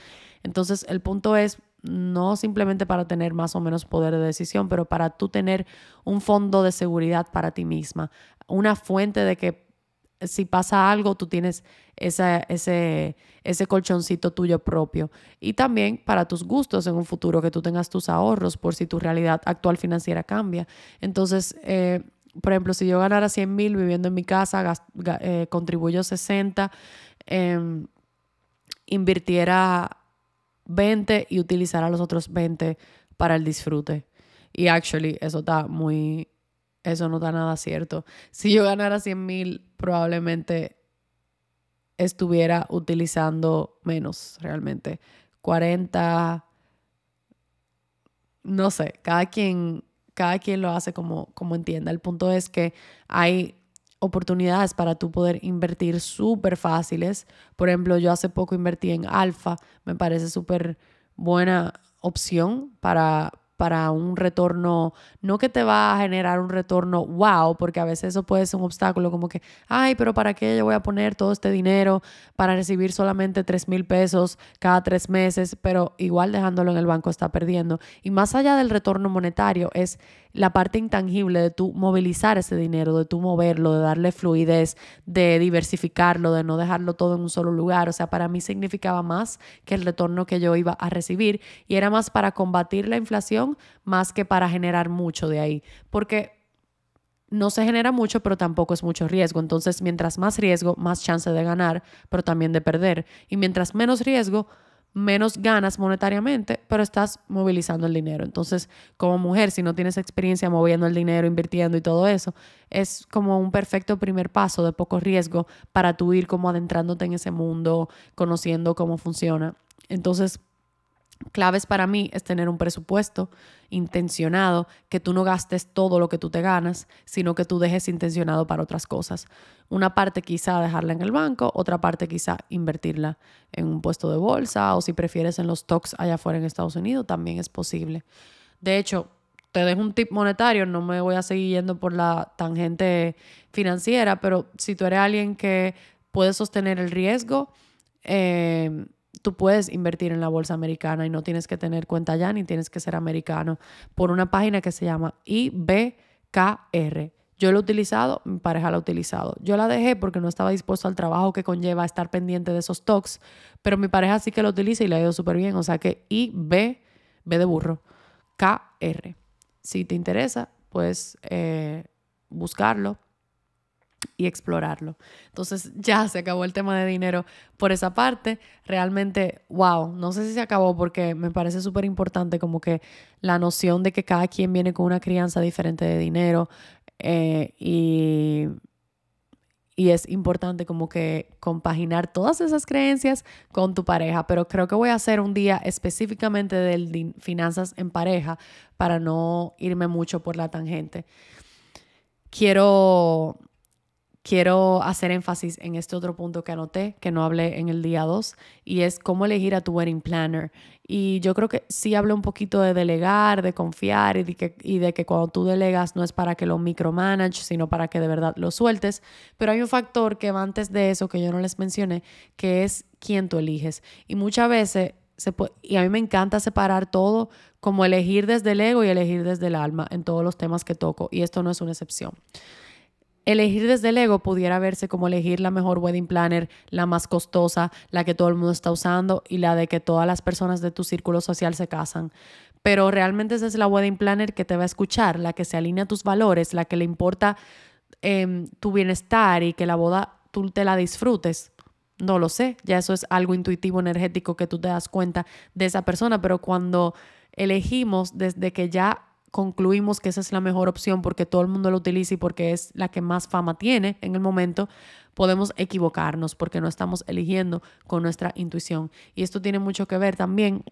Entonces, el punto es no simplemente para tener más o menos poder de decisión, pero para tú tener un fondo de seguridad para ti misma, una fuente de que si pasa algo, tú tienes ese, ese colchoncito tuyo propio. Y también para tus gustos en un futuro, que tú tengas tus ahorros por si tu realidad actual financiera cambia. Entonces, eh, por ejemplo, si yo ganara 100 mil viviendo en mi casa, eh, contribuyo 60, em, invirtiera 20 y utilizar a los otros 20 para el disfrute. Y actually, eso está muy, eso no está nada cierto. Si yo ganara 100 mil, probablemente estuviera utilizando menos realmente. 40, no sé, cada quien, cada quien lo hace como, como entienda. El punto es que hay oportunidades para tú poder invertir súper fáciles. Por ejemplo, yo hace poco invertí en Alfa, me parece súper buena opción para, para un retorno, no que te va a generar un retorno wow, porque a veces eso puede ser un obstáculo como que, ay, pero ¿para qué yo voy a poner todo este dinero para recibir solamente 3 mil pesos cada tres meses? Pero igual dejándolo en el banco está perdiendo. Y más allá del retorno monetario es la parte intangible de tú movilizar ese dinero, de tú moverlo, de darle fluidez, de diversificarlo, de no dejarlo todo en un solo lugar. O sea, para mí significaba más que el retorno que yo iba a recibir y era más para combatir la inflación más que para generar mucho de ahí. Porque no se genera mucho, pero tampoco es mucho riesgo. Entonces, mientras más riesgo, más chance de ganar, pero también de perder. Y mientras menos riesgo, menos ganas monetariamente, pero estás movilizando el dinero. Entonces, como mujer, si no tienes experiencia moviendo el dinero, invirtiendo y todo eso, es como un perfecto primer paso de poco riesgo para tú ir como adentrándote en ese mundo, conociendo cómo funciona. Entonces, claves para mí es tener un presupuesto intencionado, que tú no gastes todo lo que tú te ganas, sino que tú dejes intencionado para otras cosas. Una parte quizá dejarla en el banco, otra parte quizá invertirla en un puesto de bolsa o si prefieres en los stocks allá afuera en Estados Unidos, también es posible. De hecho, te dejo un tip monetario, no me voy a seguir yendo por la tangente financiera, pero si tú eres alguien que puede sostener el riesgo, eh, tú puedes invertir en la bolsa americana y no tienes que tener cuenta ya ni tienes que ser americano por una página que se llama IBKR. Yo lo he utilizado, mi pareja lo ha utilizado. Yo la dejé porque no estaba dispuesto al trabajo que conlleva estar pendiente de esos stocks, pero mi pareja sí que lo utiliza y le ha ido súper bien. O sea que IB, B de burro, KR. Si te interesa, puedes eh, buscarlo y explorarlo. Entonces ya se acabó el tema de dinero por esa parte. Realmente, wow, no sé si se acabó porque me parece súper importante como que la noción de que cada quien viene con una crianza diferente de dinero eh, y, y es importante como que compaginar todas esas creencias con tu pareja, pero creo que voy a hacer un día específicamente de finanzas en pareja para no irme mucho por la tangente. Quiero quiero hacer énfasis en este otro punto que anoté, que no hablé en el día 2, y es cómo elegir a tu wedding planner. Y yo creo que sí hablé un poquito de delegar, de confiar y de, que, y de que cuando tú delegas no es para que lo micromanage, sino para que de verdad lo sueltes. Pero hay un factor que va antes de eso que yo no les mencioné, que es quién tú eliges. Y muchas veces se puede, y a mí me encanta separar todo como elegir desde el ego y elegir desde el alma en todos los temas que toco. Y esto no es una excepción. Elegir desde el ego pudiera verse como elegir la mejor wedding planner, la más costosa, la que todo el mundo está usando y la de que todas las personas de tu círculo social se casan. Pero realmente esa es la wedding planner que te va a escuchar, la que se alinea a tus valores, la que le importa em, tu bienestar y que la boda tú te la disfrutes. No lo sé, ya eso es algo intuitivo, energético que tú te das cuenta de esa persona, pero cuando elegimos desde que ya concluimos que esa es la mejor opción porque todo el mundo lo utiliza y porque es la que más fama tiene en el momento, podemos equivocarnos porque no estamos eligiendo con nuestra intuición. Y esto tiene mucho que ver también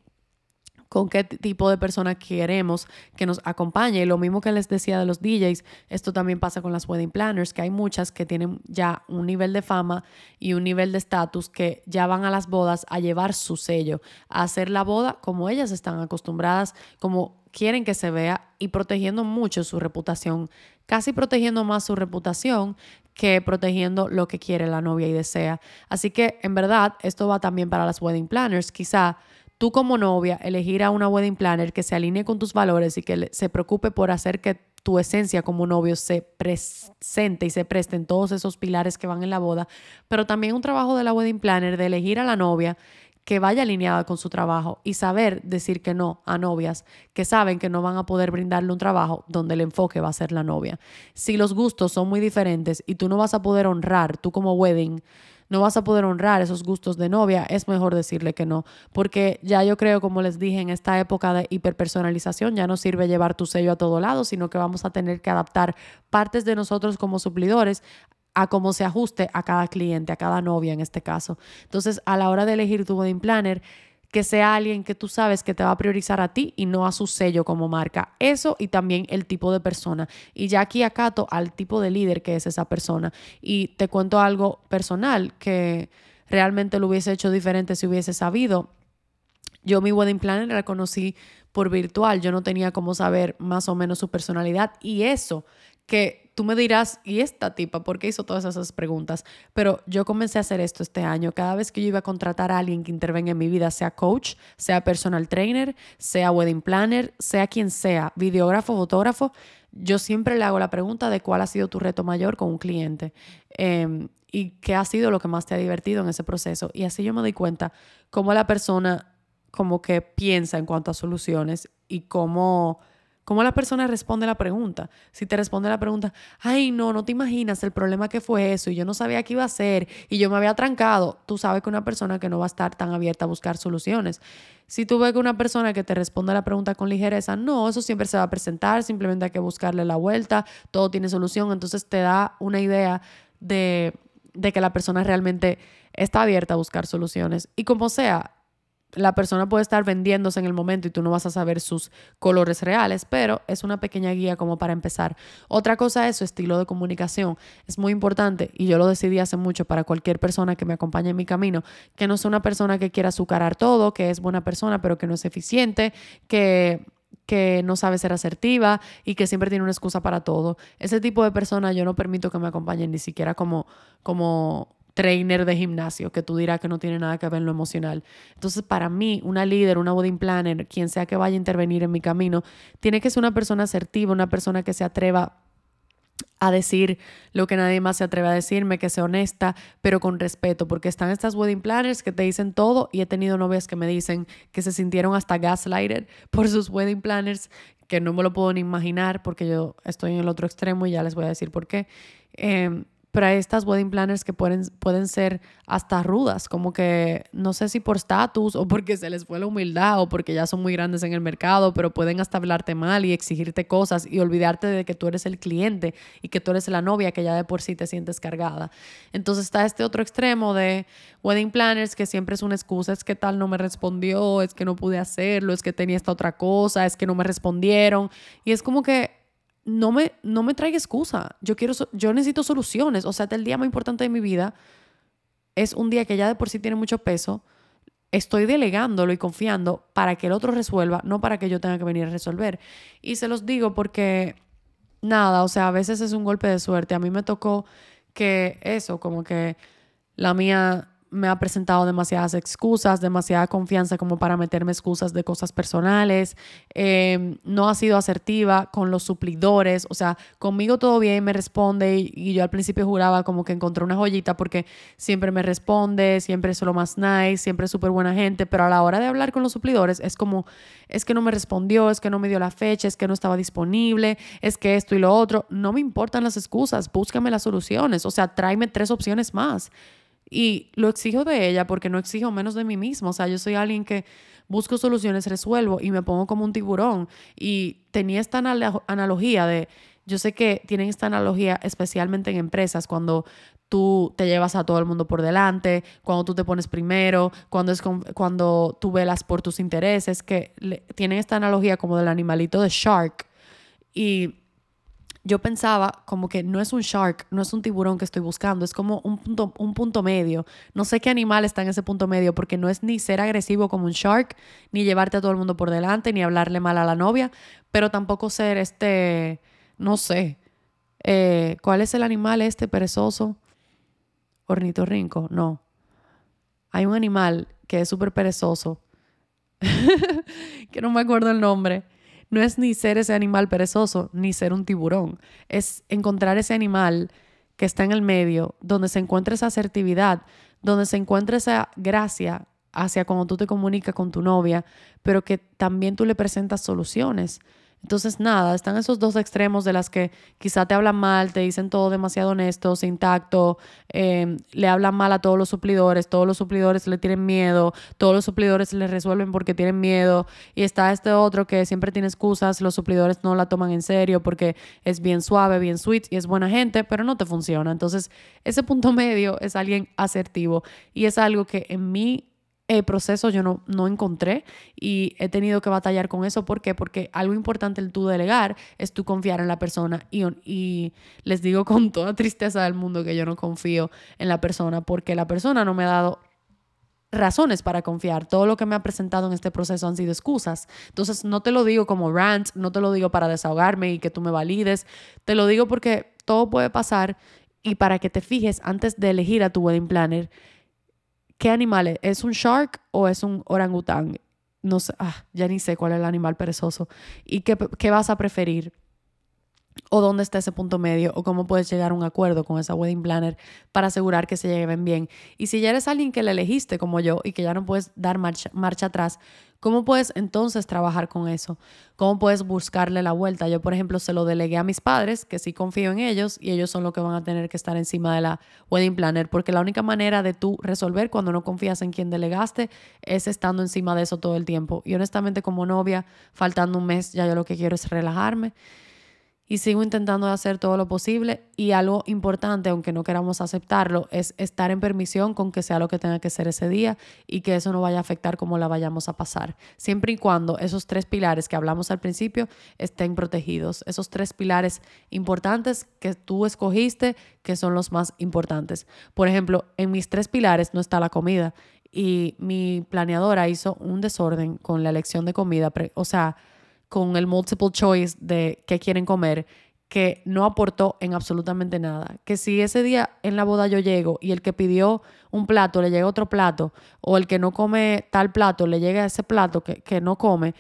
con qué tipo de persona queremos que nos acompañe. Y lo mismo que les decía de los DJs, esto también pasa con las wedding planners, que hay muchas que tienen ya un nivel de fama y un nivel de estatus que ya van a las bodas a llevar su sello, a hacer la boda como ellas están acostumbradas, como quieren que se vea y protegiendo mucho su reputación, casi protegiendo más su reputación que protegiendo lo que quiere la novia y desea. Así que en verdad esto va también para las wedding planners. Quizá tú como novia elegir a una wedding planner que se alinee con tus valores y que se preocupe por hacer que tu esencia como novio se presente y se preste en todos esos pilares que van en la boda, pero también un trabajo de la wedding planner de elegir a la novia que vaya alineada con su trabajo y saber decir que no a novias que saben que no van a poder brindarle un trabajo donde el enfoque va a ser la novia. Si los gustos son muy diferentes y tú no vas a poder honrar, tú como wedding, no vas a poder honrar esos gustos de novia, es mejor decirle que no, porque ya yo creo, como les dije, en esta época de hiperpersonalización ya no sirve llevar tu sello a todo lado, sino que vamos a tener que adaptar partes de nosotros como suplidores a cómo se ajuste a cada cliente, a cada novia en este caso. Entonces, a la hora de elegir tu wedding planner, que sea alguien que tú sabes que te va a priorizar a ti y no a su sello como marca. Eso y también el tipo de persona. Y ya aquí acato al tipo de líder que es esa persona. Y te cuento algo personal que realmente lo hubiese hecho diferente si hubiese sabido. Yo mi wedding planner la conocí por virtual. Yo no tenía cómo saber más o menos su personalidad. Y eso que tú me dirás, ¿y esta tipa por qué hizo todas esas preguntas? Pero yo comencé a hacer esto este año. Cada vez que yo iba a contratar a alguien que intervenga en mi vida, sea coach, sea personal trainer, sea wedding planner, sea quien sea, videógrafo, fotógrafo, yo siempre le hago la pregunta de cuál ha sido tu reto mayor con un cliente em, y qué ha sido lo que más te ha divertido en ese proceso. Y así yo me doy cuenta cómo la persona como que piensa en cuanto a soluciones y cómo ¿Cómo la persona responde la pregunta? Si te responde la pregunta, ay, no, no te imaginas el problema que fue eso y yo no sabía qué iba a hacer y yo me había trancado, tú sabes que una persona que no va a estar tan abierta a buscar soluciones. Si tú ves que una persona que te responde la pregunta con ligereza, no, eso siempre se va a presentar, simplemente hay que buscarle la vuelta, todo tiene solución, entonces te da una idea de, de que la persona realmente está abierta a buscar soluciones. Y como sea, la persona puede estar vendiéndose en el momento y tú no vas a saber sus colores reales, pero es una pequeña guía como para empezar. Otra cosa es su estilo de comunicación. Es muy importante y yo lo decidí hace mucho para cualquier persona que me acompañe en mi camino, que no sea una persona que quiera azucarar todo, que es buena persona pero que no es eficiente, que que no sabe ser asertiva y que siempre tiene una excusa para todo. Ese tipo de persona yo no permito que me acompañen ni siquiera como, como trainer de gimnasio, que tú dirás que no tiene nada que ver en lo emocional. Entonces, para mí, una líder, una wedding planner, quien sea que vaya a intervenir en mi camino, tiene que ser una persona asertiva, una persona que se atreva a decir lo que nadie más se atreve a decirme, que sea honesta, pero con respeto, porque están estas wedding planners que te dicen todo y he tenido novias que me dicen que se sintieron hasta gaslighted por sus wedding planners, que no me lo puedo ni imaginar porque yo estoy en el otro extremo y ya les voy a decir por qué. Eh, pero hay estas wedding planners que pueden, pueden ser hasta rudas, como que no sé si por estatus o porque se les fue la humildad o porque ya son muy grandes en el mercado, pero pueden hasta hablarte mal y exigirte cosas y olvidarte de que tú eres el cliente y que tú eres la novia que ya de por sí te sientes cargada. Entonces está este otro extremo de wedding planners que siempre es una excusa, es que tal no me respondió, es que no pude hacerlo, es que tenía esta otra cosa, es que no me respondieron y es como que no me, no me traiga excusa. Yo, quiero, yo necesito soluciones. O sea, el día más importante de mi vida es un día que ya de por sí tiene mucho peso. Estoy delegándolo y confiando para que el otro resuelva, no para que yo tenga que venir a resolver. Y se los digo porque, nada, o sea, a veces es un golpe de suerte. A mí me tocó que eso, como que la mía me ha presentado demasiadas excusas, demasiada confianza como para meterme excusas de cosas personales, em, no ha sido asertiva con los suplidores, o sea, conmigo todo bien, me responde y, yo al principio juraba como que encontré una joyita porque siempre me responde, siempre es lo más nice, siempre es súper buena gente, pero a la hora de hablar con los suplidores es como, es que no me respondió, es que no me dio la fecha, es que no estaba disponible, es que esto y lo otro, no me importan las excusas, búscame las soluciones, o sea, tráeme tres opciones más. Y lo exijo de ella porque no exijo menos de mí mismo. O sea, yo soy alguien que busco soluciones, resuelvo y me pongo como un tiburón. Y tenía esta analogía de, yo sé que tienen esta analogía especialmente en empresas, cuando tú te llevas a todo el mundo por delante, cuando tú te pones primero, cuando, es cuando tú velas por tus intereses, que tienen esta analogía como del animalito de Shark. Y yo pensaba como que no es un shark, no es un tiburón que estoy buscando, es como un punto, un punto medio. No sé qué animal está en ese punto medio, porque no es ni ser agresivo como un shark, ni llevarte a todo el mundo por delante, ni hablarle mal a la novia, pero tampoco ser este, no sé, eh, ¿cuál es el animal este perezoso? Ornitorrinco, no. Hay un animal que es súper perezoso, (laughs) que no me acuerdo el nombre no es ni ser ese animal perezoso, ni ser un tiburón. Es encontrar ese animal que está en el medio, donde se encuentra esa asertividad, donde se encuentra esa gracia hacia cuando tú te comunicas con tu novia, pero que también tú le presentas soluciones. Entonces, nada, están esos dos extremos de las que quizá te hablan mal, te dicen todo demasiado honesto, sin tacto, em, le hablan mal a todos los suplidores, todos los suplidores le tienen miedo, todos los suplidores le resuelven porque tienen miedo, y está este otro que siempre tiene excusas, los suplidores no la toman en serio porque es bien suave, bien sweet y es buena gente, pero no te funciona. Entonces, ese punto (laughs) medio es alguien asertivo y es algo que en mí eh, proceso yo no, no encontré y he tenido que batallar con eso. ¿Por qué? Porque algo importante el tú delegar es tú confiar en la persona y, y les digo (laughs) con toda tristeza del mundo que yo no confío en la persona porque la persona no me ha dado razones para confiar. Todo lo que me ha presentado en este proceso han sido excusas. Entonces, no te lo digo como rant, no te lo digo para desahogarme y que tú me valides. Te lo digo porque todo puede pasar y para que te fijes antes de elegir a tu wedding planner ¿Qué animal es? ¿Es un shark o es un orangután? No sé, ah, ya ni sé cuál es el animal perezoso. ¿Y qué, qué vas a preferir? O dónde está ese punto medio o cómo puedes llegar a un acuerdo con esa wedding planner para asegurar que se lleven bien. Y si ya eres alguien que le elegiste como yo y que ya no puedes dar marcha, marcha atrás, ¿cómo puedes entonces trabajar con eso? ¿Cómo puedes buscarle la vuelta? Yo, por ejemplo, se lo delegué a mis padres, que sí confío en ellos y ellos son los que van a tener que estar encima de la wedding planner, porque la única manera de tú resolver cuando no confías en quien delegaste es estando encima de eso todo el tiempo. Y honestamente como novia, faltando un mes, ya yo lo que quiero es relajarme y sigo intentando hacer todo lo posible. Y algo importante, aunque no queramos aceptarlo, es estar en permisión con que sea lo que tenga que ser ese día y que eso no vaya a afectar cómo la vayamos a pasar, siempre y cuando esos tres pilares que hablamos al principio estén protegidos, esos tres pilares importantes que tú escogiste, que son los más importantes. Por ejemplo, en mis tres pilares no está la comida y mi planeadora hizo un desorden con la elección de comida, o sea, con el multiple choice de qué quieren comer, que no aportó en absolutamente nada. Que si ese día en la boda yo llego y el que pidió un plato le llega otro plato, o el que no come tal plato le llega ese plato que, que no come,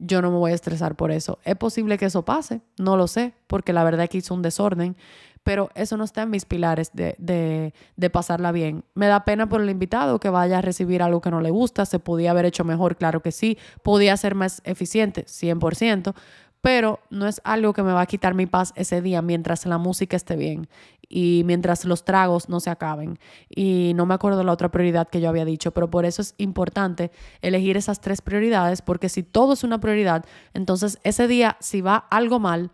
yo no me voy a estresar por eso. Es posible que eso pase, no lo sé, porque la verdad es que hizo un desorden, pero eso no está en mis pilares de, de, de, pasarla bien. Me da pena por el invitado que vaya a recibir algo que no le gusta, se podía haber hecho mejor, claro que sí, podía ser más eficiente, 100%, pero no es algo que me va a quitar mi paz ese día mientras la música esté bien y mientras los tragos no se acaben. Y no me acuerdo la otra prioridad que yo había dicho, pero por eso es importante elegir esas tres prioridades, porque si todo es una prioridad, entonces ese día, si va algo mal,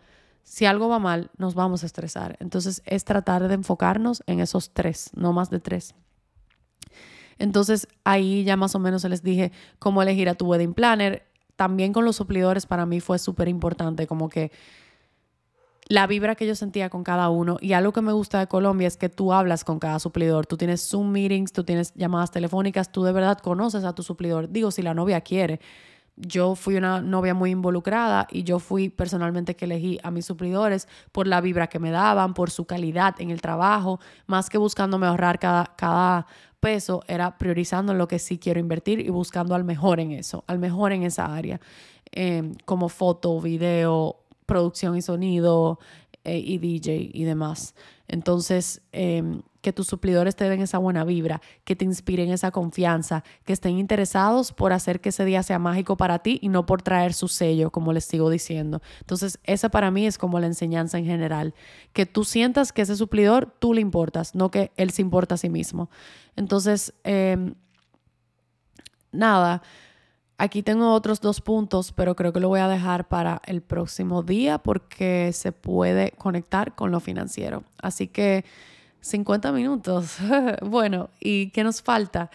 si algo va mal, nos vamos a estresar. Entonces es tratar de enfocarnos en esos tres, no más de tres. Entonces ahí ya más o menos les dije cómo elegir a tu wedding planner también con los suplidores para mí fue súper importante, como que la vibra que yo sentía con cada uno. Y algo que me gusta de Colombia es que tú hablas con cada suplidor. Tú tienes Zoom meetings, tú tienes llamadas telefónicas, tú de verdad conoces a tu suplidor. Digo, si la novia quiere. Yo fui una novia muy involucrada y yo fui personalmente que elegí a mis suplidores por la vibra que me daban, por su calidad en el trabajo, más que buscándome ahorrar cada, cada peso era priorizando lo que sí quiero invertir y buscando al mejor en eso, al mejor en esa área, em, como foto, video, producción y sonido eh, y DJ y demás. Entonces, em, que tus suplidores te den esa buena vibra, que te inspiren esa confianza, que estén interesados por hacer que ese día sea mágico para ti y no por traer su sello, como les sigo diciendo. Entonces, esa para mí es como la enseñanza en general, que tú sientas que ese suplidor tú le importas, no que él se importa a sí mismo. Entonces, em, nada. Aquí tengo otros dos puntos, pero creo que lo voy a dejar para el próximo día porque se puede conectar con lo financiero. Así que 50 minutos. (laughs) bueno, ¿y qué nos falta?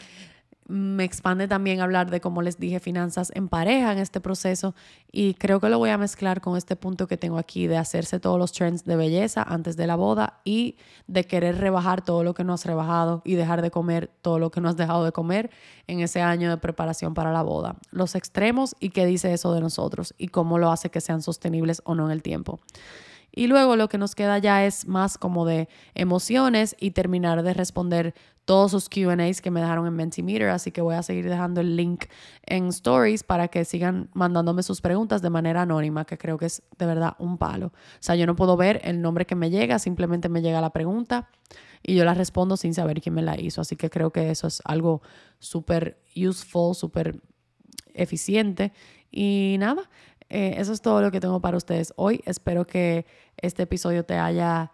Me expande también hablar de, como les dije, finanzas en pareja en este proceso y creo que lo voy a mezclar con este punto que tengo aquí de hacerse todos los trends de belleza antes de la boda y de querer rebajar todo lo que no has rebajado y dejar de comer todo lo que no has dejado de comer en ese año de preparación para la boda. Los extremos y qué dice eso de nosotros y cómo lo hace que sean sostenibles o no en el tiempo. Y luego lo que nos queda ya es más como de emociones y terminar de responder todos sus QAs que me dejaron en Mentimeter. Así que voy a seguir dejando el link en Stories para que sigan mandándome sus preguntas de manera anónima, que creo que es de verdad un palo. O sea, yo no puedo ver el nombre que me llega, simplemente me llega la pregunta y yo la respondo sin saber quién me la hizo. Así que creo que eso es algo súper useful, súper eficiente. Y nada, eh, eso es todo lo que tengo para ustedes hoy. Espero que este episodio te haya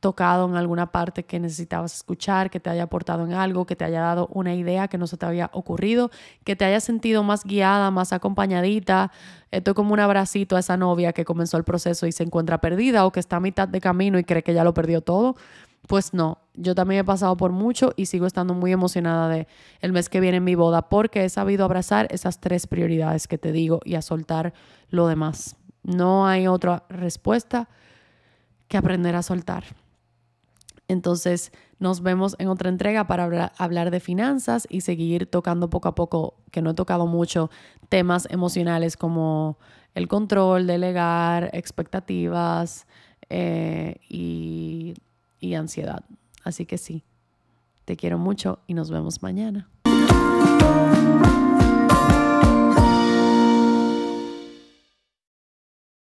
tocado en alguna parte que necesitabas escuchar, que te haya aportado en algo, que te haya dado una idea que no se te había ocurrido, que te haya sentido más guiada, más acompañadita. Esto es como un abracito a esa novia que comenzó el proceso y se encuentra perdida o que está a mitad de camino y cree que ya lo perdió todo. Pues no, yo también he pasado por mucho y sigo estando muy emocionada de el mes que viene en mi boda porque he sabido abrazar esas tres prioridades que te digo y a soltar lo demás. No hay otra respuesta que aprender a soltar. Entonces, nos vemos en otra entrega para hablar de finanzas y seguir tocando poco a poco, que no he tocado mucho, temas emocionales como el control, delegar, expectativas eh, y y ansiedad. Así que sí, te quiero mucho y nos vemos mañana.